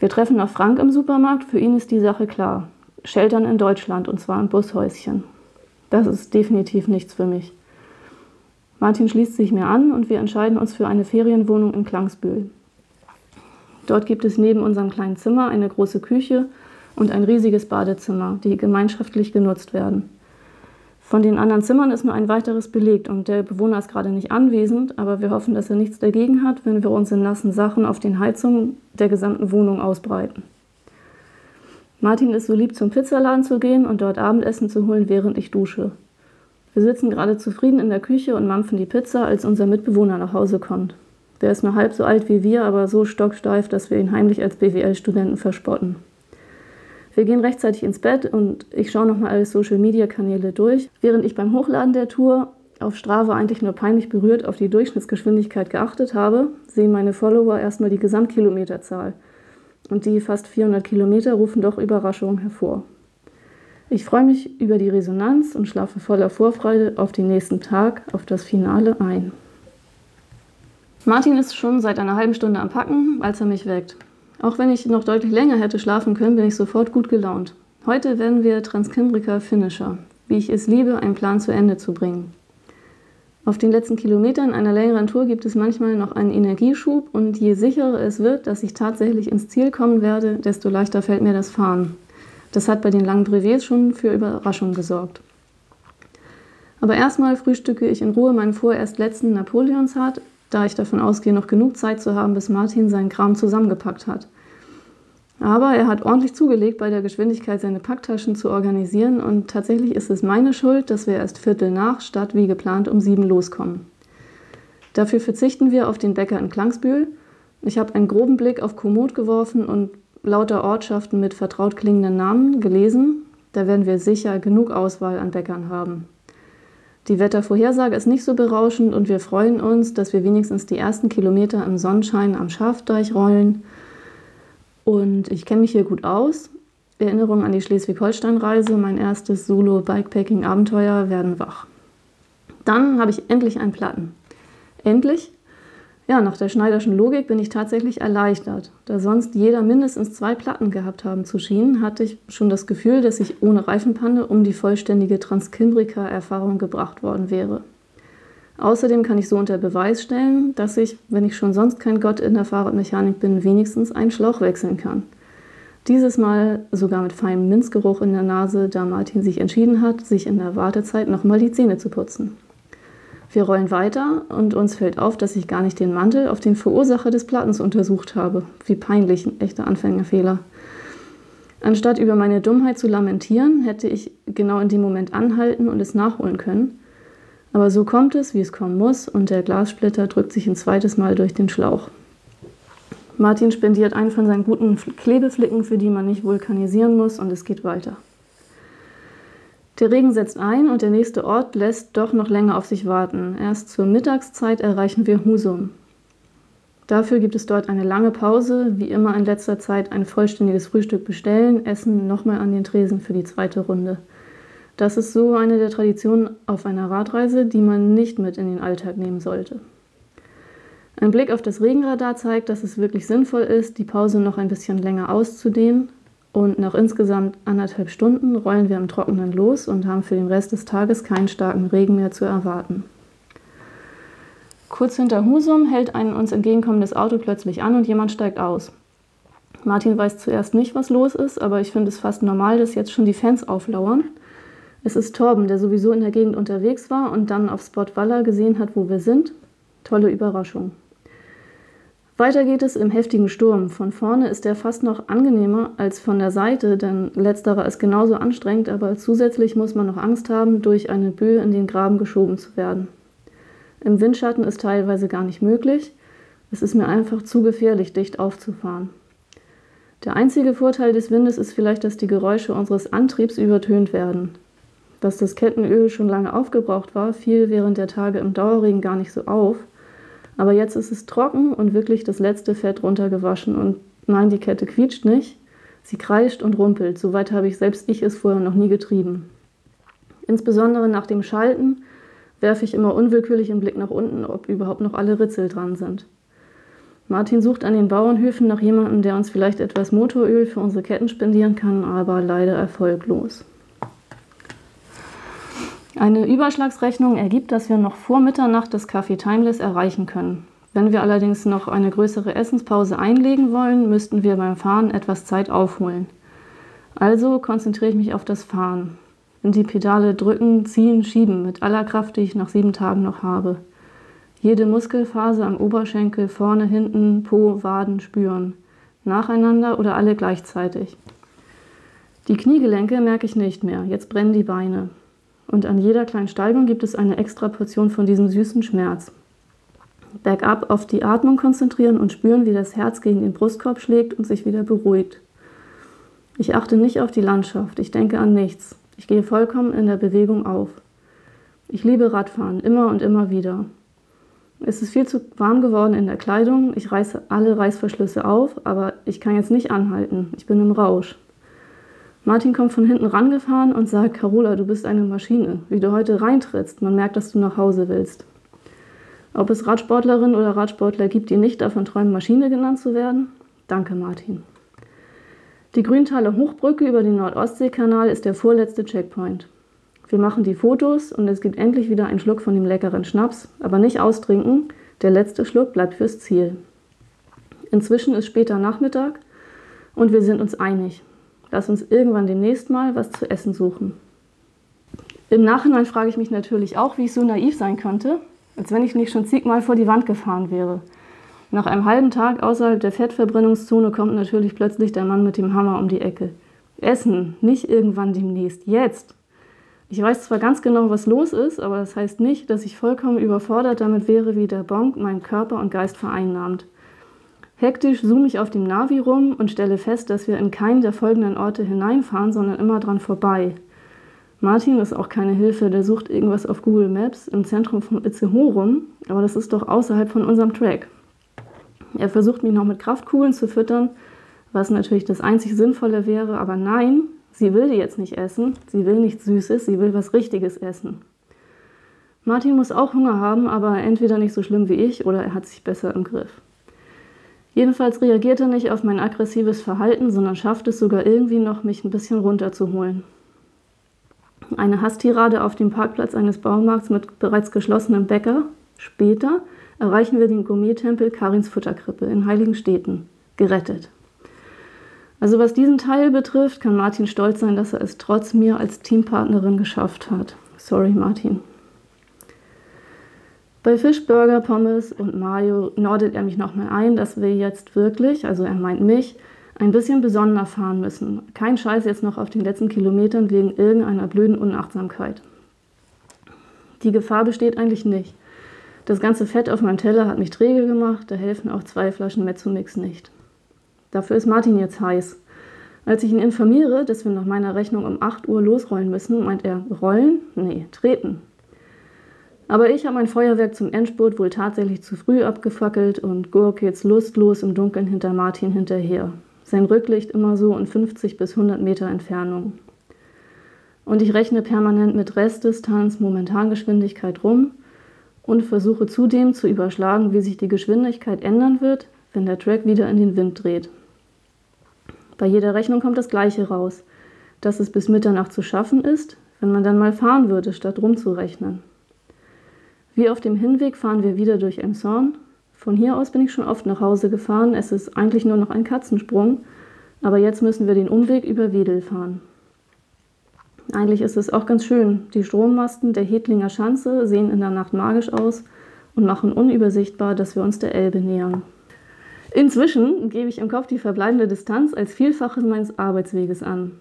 Wir treffen auf Frank im Supermarkt, für ihn ist die Sache klar. Sheltern in Deutschland und zwar im Bushäuschen. Das ist definitiv nichts für mich. Martin schließt sich mir an und wir entscheiden uns für eine Ferienwohnung in Klangsbühl. Dort gibt es neben unserem kleinen Zimmer eine große Küche und ein riesiges Badezimmer, die gemeinschaftlich genutzt werden. Von den anderen Zimmern ist nur ein weiteres belegt und der Bewohner ist gerade nicht anwesend, aber wir hoffen, dass er nichts dagegen hat, wenn wir uns in nassen Sachen auf den Heizungen der gesamten Wohnung ausbreiten. Martin ist so lieb, zum Pizzaladen zu gehen und dort Abendessen zu holen, während ich dusche. Wir sitzen gerade zufrieden in der Küche und mampfen die Pizza, als unser Mitbewohner nach Hause kommt. Der ist nur halb so alt wie wir, aber so stocksteif, dass wir ihn heimlich als BWL-Studenten verspotten. Wir gehen rechtzeitig ins Bett und ich schaue nochmal alle Social-Media-Kanäle durch, während ich beim Hochladen der Tour auf Strava eigentlich nur peinlich berührt auf die Durchschnittsgeschwindigkeit geachtet habe, sehen meine Follower erstmal die Gesamtkilometerzahl. Und die fast 400 Kilometer rufen doch Überraschungen hervor. Ich freue mich über die Resonanz und schlafe voller Vorfreude auf den nächsten Tag, auf das Finale ein. Martin ist schon seit einer halben Stunde am Packen, als er mich weckt. Auch wenn ich noch deutlich länger hätte schlafen können, bin ich sofort gut gelaunt. Heute werden wir Transkimbrika Finisher, wie ich es liebe, einen Plan zu Ende zu bringen. Auf den letzten Kilometern einer längeren Tour gibt es manchmal noch einen Energieschub und je sicherer es wird, dass ich tatsächlich ins Ziel kommen werde, desto leichter fällt mir das Fahren. Das hat bei den langen Brevets schon für Überraschungen gesorgt. Aber erstmal frühstücke ich in Ruhe meinen vorerst letzten Napoleonsart, da ich davon ausgehe, noch genug Zeit zu haben, bis Martin seinen Kram zusammengepackt hat. Aber er hat ordentlich zugelegt, bei der Geschwindigkeit seine Packtaschen zu organisieren und tatsächlich ist es meine Schuld, dass wir erst Viertel nach statt wie geplant um sieben loskommen. Dafür verzichten wir auf den Bäcker in Klangsbühl. Ich habe einen groben Blick auf Komoot geworfen und lauter Ortschaften mit vertraut klingenden Namen gelesen. Da werden wir sicher genug Auswahl an Bäckern haben. Die Wettervorhersage ist nicht so berauschend und wir freuen uns, dass wir wenigstens die ersten Kilometer im Sonnenschein am Schafdeich rollen. Und ich kenne mich hier gut aus. Erinnerungen an die Schleswig-Holstein-Reise, mein erstes Solo-Bikepacking-Abenteuer, werden wach. Dann habe ich endlich einen Platten. Endlich? Ja, nach der Schneiderschen Logik bin ich tatsächlich erleichtert. Da sonst jeder mindestens zwei Platten gehabt haben zu schien, hatte ich schon das Gefühl, dass ich ohne Reifenpanne um die vollständige Transkimbrika-Erfahrung gebracht worden wäre. Außerdem kann ich so unter Beweis stellen, dass ich, wenn ich schon sonst kein Gott in der Fahrradmechanik bin, wenigstens einen Schlauch wechseln kann. Dieses Mal sogar mit feinem Minzgeruch in der Nase, da Martin sich entschieden hat, sich in der Wartezeit nochmal die Zähne zu putzen. Wir rollen weiter und uns fällt auf, dass ich gar nicht den Mantel auf den Verursacher des Plattens untersucht habe. Wie peinlich, ein echter Anfängerfehler. Anstatt über meine Dummheit zu lamentieren, hätte ich genau in dem Moment anhalten und es nachholen können. Aber so kommt es, wie es kommen muss, und der Glassplitter drückt sich ein zweites Mal durch den Schlauch. Martin spendiert einen von seinen guten Klebeflicken, für die man nicht vulkanisieren muss, und es geht weiter. Der Regen setzt ein und der nächste Ort lässt doch noch länger auf sich warten. Erst zur Mittagszeit erreichen wir Husum. Dafür gibt es dort eine lange Pause, wie immer in letzter Zeit ein vollständiges Frühstück bestellen, essen nochmal an den Tresen für die zweite Runde. Das ist so eine der Traditionen auf einer Radreise, die man nicht mit in den Alltag nehmen sollte. Ein Blick auf das Regenradar zeigt, dass es wirklich sinnvoll ist, die Pause noch ein bisschen länger auszudehnen. Und nach insgesamt anderthalb Stunden rollen wir im Trockenen los und haben für den Rest des Tages keinen starken Regen mehr zu erwarten. Kurz hinter Husum hält ein uns entgegenkommendes Auto plötzlich an und jemand steigt aus. Martin weiß zuerst nicht, was los ist, aber ich finde es fast normal, dass jetzt schon die Fans auflauern. Es ist Torben, der sowieso in der Gegend unterwegs war und dann auf Spot Waller gesehen hat, wo wir sind. Tolle Überraschung. Weiter geht es im heftigen Sturm. Von vorne ist er fast noch angenehmer als von der Seite, denn letzterer ist genauso anstrengend, aber zusätzlich muss man noch Angst haben, durch eine Böe in den Graben geschoben zu werden. Im Windschatten ist teilweise gar nicht möglich. Es ist mir einfach zu gefährlich, dicht aufzufahren. Der einzige Vorteil des Windes ist vielleicht, dass die Geräusche unseres Antriebs übertönt werden. Dass das Kettenöl schon lange aufgebraucht war, fiel während der Tage im Dauerregen gar nicht so auf. Aber jetzt ist es trocken und wirklich das letzte Fett runtergewaschen. Und nein, die Kette quietscht nicht. Sie kreischt und rumpelt. Soweit habe ich selbst ich es vorher noch nie getrieben. Insbesondere nach dem Schalten werfe ich immer unwillkürlich einen Blick nach unten, ob überhaupt noch alle Ritzel dran sind. Martin sucht an den Bauernhöfen nach jemandem, der uns vielleicht etwas Motoröl für unsere Ketten spendieren kann, aber leider erfolglos. Eine Überschlagsrechnung ergibt, dass wir noch vor Mitternacht das Café Timeless erreichen können. Wenn wir allerdings noch eine größere Essenspause einlegen wollen, müssten wir beim Fahren etwas Zeit aufholen. Also konzentriere ich mich auf das Fahren in die Pedale drücken, ziehen, schieben mit aller Kraft, die ich nach sieben Tagen noch habe. Jede Muskelphase am Oberschenkel, vorne, hinten, Po, Waden spüren. Nacheinander oder alle gleichzeitig. Die Kniegelenke merke ich nicht mehr, jetzt brennen die Beine. Und an jeder kleinen Steigung gibt es eine extra Portion von diesem süßen Schmerz. Bergab auf die Atmung konzentrieren und spüren, wie das Herz gegen den Brustkorb schlägt und sich wieder beruhigt. Ich achte nicht auf die Landschaft, ich denke an nichts. Ich gehe vollkommen in der Bewegung auf. Ich liebe Radfahren, immer und immer wieder. Es ist viel zu warm geworden in der Kleidung. Ich reiße alle Reißverschlüsse auf, aber ich kann jetzt nicht anhalten. Ich bin im Rausch. Martin kommt von hinten rangefahren und sagt, Carola, du bist eine Maschine. Wie du heute reintrittst, man merkt, dass du nach Hause willst. Ob es Radsportlerinnen oder Radsportler gibt, die nicht davon träumen, Maschine genannt zu werden? Danke, Martin. Die Grüntaler Hochbrücke über den Nordostseekanal ist der vorletzte Checkpoint. Wir machen die Fotos und es gibt endlich wieder einen Schluck von dem leckeren Schnaps, aber nicht austrinken, der letzte Schluck bleibt fürs Ziel. Inzwischen ist später Nachmittag und wir sind uns einig. Lass uns irgendwann demnächst mal was zu essen suchen. Im Nachhinein frage ich mich natürlich auch, wie ich so naiv sein könnte, als wenn ich nicht schon zigmal vor die Wand gefahren wäre. Nach einem halben Tag außerhalb der Fettverbrennungszone kommt natürlich plötzlich der Mann mit dem Hammer um die Ecke. Essen, nicht irgendwann demnächst, jetzt. Ich weiß zwar ganz genau, was los ist, aber das heißt nicht, dass ich vollkommen überfordert damit wäre, wie der Bonk meinen Körper und Geist vereinnahmt. Hektisch zoome ich auf dem Navi rum und stelle fest, dass wir in keinen der folgenden Orte hineinfahren, sondern immer dran vorbei. Martin ist auch keine Hilfe, der sucht irgendwas auf Google Maps im Zentrum von Itzehoe aber das ist doch außerhalb von unserem Track. Er versucht mich noch mit Kraftkugeln zu füttern, was natürlich das einzig Sinnvolle wäre, aber nein, sie will die jetzt nicht essen, sie will nichts Süßes, sie will was Richtiges essen. Martin muss auch Hunger haben, aber entweder nicht so schlimm wie ich oder er hat sich besser im Griff. Jedenfalls reagiert er nicht auf mein aggressives Verhalten, sondern schafft es sogar irgendwie noch, mich ein bisschen runterzuholen. Eine Hasstirade auf dem Parkplatz eines Baumarkts mit bereits geschlossenem Bäcker. Später erreichen wir den Gourmet-Tempel Karins Futterkrippe in Heiligenstädten. Gerettet. Also was diesen Teil betrifft, kann Martin stolz sein, dass er es trotz mir als Teampartnerin geschafft hat. Sorry, Martin. Bei Fischburger, Pommes und Mayo nordet er mich nochmal ein, dass wir jetzt wirklich, also er meint mich, ein bisschen besonderer fahren müssen. Kein Scheiß jetzt noch auf den letzten Kilometern wegen irgendeiner blöden Unachtsamkeit. Die Gefahr besteht eigentlich nicht. Das ganze Fett auf meinem Teller hat mich träge gemacht, da helfen auch zwei Flaschen Mezzomix nicht. Dafür ist Martin jetzt heiß. Als ich ihn informiere, dass wir nach meiner Rechnung um 8 Uhr losrollen müssen, meint er, rollen? Nee, treten. Aber ich habe mein Feuerwerk zum Endspurt wohl tatsächlich zu früh abgefackelt und gurke jetzt lustlos im Dunkeln hinter Martin hinterher sein Rücklicht immer so in 50 bis 100 Meter Entfernung. Und ich rechne permanent mit Restdistanz, Momentangeschwindigkeit rum und versuche zudem zu überschlagen, wie sich die Geschwindigkeit ändern wird, wenn der Track wieder in den Wind dreht. Bei jeder Rechnung kommt das Gleiche raus, dass es bis Mitternacht zu schaffen ist, wenn man dann mal fahren würde, statt rumzurechnen. Wie auf dem Hinweg fahren wir wieder durch Emshorn von hier aus bin ich schon oft nach Hause gefahren. Es ist eigentlich nur noch ein Katzensprung, aber jetzt müssen wir den Umweg über Wedel fahren. Eigentlich ist es auch ganz schön. Die Strommasten der Hedlinger Schanze sehen in der Nacht magisch aus und machen unübersichtbar, dass wir uns der Elbe nähern. Inzwischen gebe ich im Kopf die verbleibende Distanz als Vielfaches meines Arbeitsweges an.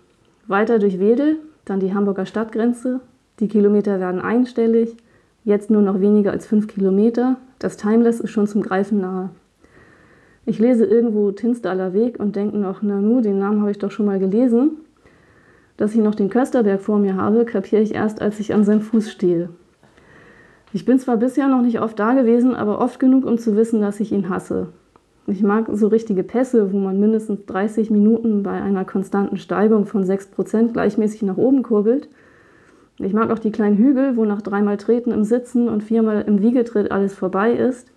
Weiter durch Wedel, dann die Hamburger Stadtgrenze. Die Kilometer werden einstellig, jetzt nur noch weniger als fünf Kilometer, das Timeless ist schon zum Greifen nahe. Ich lese irgendwo Tinstaler Weg und denke noch, na nu, den Namen habe ich doch schon mal gelesen. Dass ich noch den Kösterberg vor mir habe, kapiere ich erst, als ich an seinem Fuß stehe. Ich bin zwar bisher noch nicht oft da gewesen, aber oft genug, um zu wissen, dass ich ihn hasse. Ich mag so richtige Pässe, wo man mindestens 30 Minuten bei einer konstanten Steigung von 6% gleichmäßig nach oben kurbelt – ich mag auch die kleinen Hügel, wo nach dreimal Treten im Sitzen und viermal im Wiegetritt alles vorbei ist.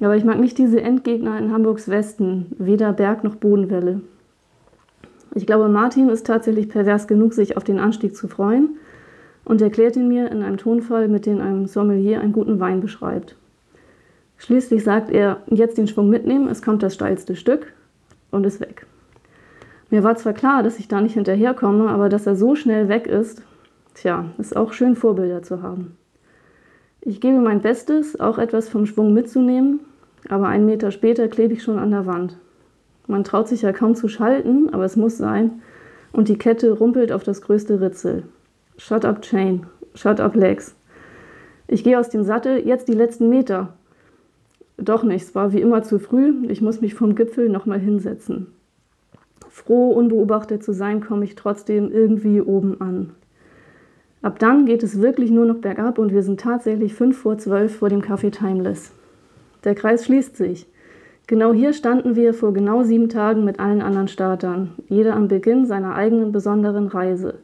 Aber ich mag nicht diese Endgegner in Hamburgs Westen, weder Berg noch Bodenwelle. Ich glaube, Martin ist tatsächlich pervers genug, sich auf den Anstieg zu freuen und erklärt ihn mir in einem Tonfall, mit dem ein Sommelier einen guten Wein beschreibt. Schließlich sagt er, jetzt den Schwung mitnehmen, es kommt das steilste Stück und ist weg. Mir war zwar klar, dass ich da nicht hinterherkomme, aber dass er so schnell weg ist, Tja, ist auch schön, Vorbilder zu haben. Ich gebe mein Bestes, auch etwas vom Schwung mitzunehmen, aber einen Meter später klebe ich schon an der Wand. Man traut sich ja kaum zu schalten, aber es muss sein. Und die Kette rumpelt auf das größte Ritzel. Shut up Chain, shut up Legs. Ich gehe aus dem Sattel, jetzt die letzten Meter. Doch nicht, es war wie immer zu früh, ich muss mich vom Gipfel nochmal hinsetzen. Froh, unbeobachtet zu sein, komme ich trotzdem irgendwie oben an. Ab dann geht es wirklich nur noch bergab und wir sind tatsächlich fünf vor zwölf vor dem Café Timeless. Der Kreis schließt sich. Genau hier standen wir vor genau sieben Tagen mit allen anderen Startern, jeder am Beginn seiner eigenen besonderen Reise.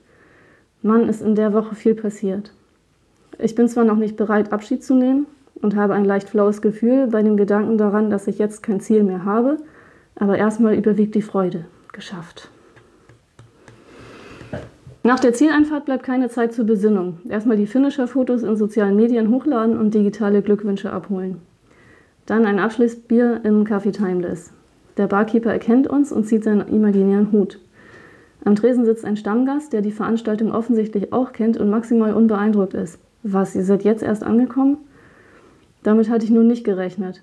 Mann, ist in der Woche viel passiert. Ich bin zwar noch nicht bereit, Abschied zu nehmen und habe ein leicht flaues Gefühl bei dem Gedanken daran, dass ich jetzt kein Ziel mehr habe, aber erstmal überwiegt die Freude. Geschafft. Nach der Zieleinfahrt bleibt keine Zeit zur Besinnung. Erstmal die Finisher-Fotos in sozialen Medien hochladen und digitale Glückwünsche abholen. Dann ein Abschlussbier im Café Timeless. Der Barkeeper erkennt uns und zieht seinen imaginären Hut. Am Tresen sitzt ein Stammgast, der die Veranstaltung offensichtlich auch kennt und maximal unbeeindruckt ist. Was, ihr seid jetzt erst angekommen? Damit hatte ich nun nicht gerechnet.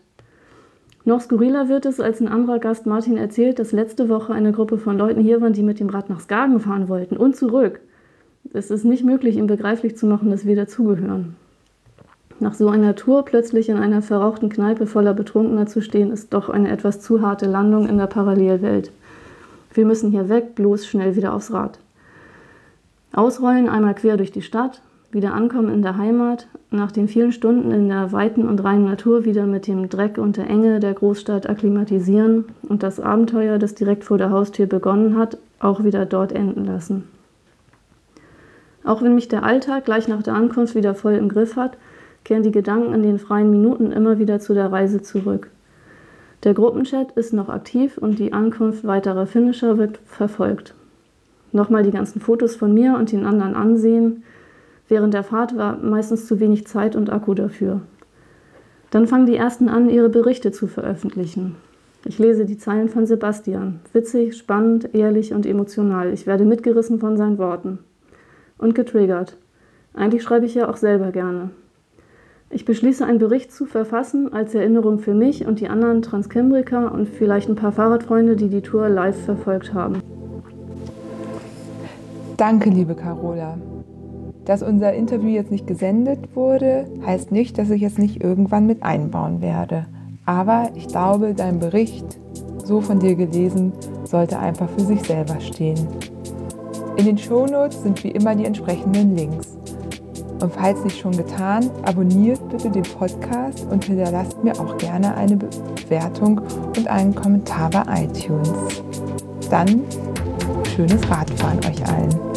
Noch skurriler wird es, als ein anderer Gast Martin erzählt, dass letzte Woche eine Gruppe von Leuten hier waren, die mit dem Rad nach Skagen fahren wollten und zurück. Es ist nicht möglich, ihm begreiflich zu machen, dass wir dazugehören. Nach so einer Tour plötzlich in einer verrauchten Kneipe voller Betrunkener zu stehen, ist doch eine etwas zu harte Landung in der Parallelwelt. Wir müssen hier weg, bloß schnell wieder aufs Rad. Ausrollen einmal quer durch die Stadt, wieder ankommen in der Heimat, nach den vielen Stunden in der weiten und reinen Natur wieder mit dem Dreck und der Enge der Großstadt akklimatisieren und das Abenteuer, das direkt vor der Haustür begonnen hat, auch wieder dort enden lassen. Auch wenn mich der Alltag gleich nach der Ankunft wieder voll im Griff hat, kehren die Gedanken in den freien Minuten immer wieder zu der Reise zurück. Der Gruppenchat ist noch aktiv und die Ankunft weiterer Finisher wird verfolgt. Nochmal die ganzen Fotos von mir und den anderen ansehen, Während der Fahrt war meistens zu wenig Zeit und Akku dafür. Dann fangen die ersten an, ihre Berichte zu veröffentlichen. Ich lese die Zeilen von Sebastian. Witzig, spannend, ehrlich und emotional. Ich werde mitgerissen von seinen Worten. Und getriggert. Eigentlich schreibe ich ja auch selber gerne. Ich beschließe, einen Bericht zu verfassen als Erinnerung für mich und die anderen Transkembriker und vielleicht ein paar Fahrradfreunde, die die Tour live verfolgt haben. Danke, liebe Carola. Dass unser Interview jetzt nicht gesendet wurde, heißt nicht, dass ich es nicht irgendwann mit einbauen werde. Aber ich glaube, dein Bericht, so von dir gelesen, sollte einfach für sich selber stehen. In den Shownotes sind wie immer die entsprechenden Links. Und falls nicht schon getan, abonniert bitte den Podcast und hinterlasst mir auch gerne eine Bewertung und einen Kommentar bei iTunes. Dann schönes Radfahren euch allen.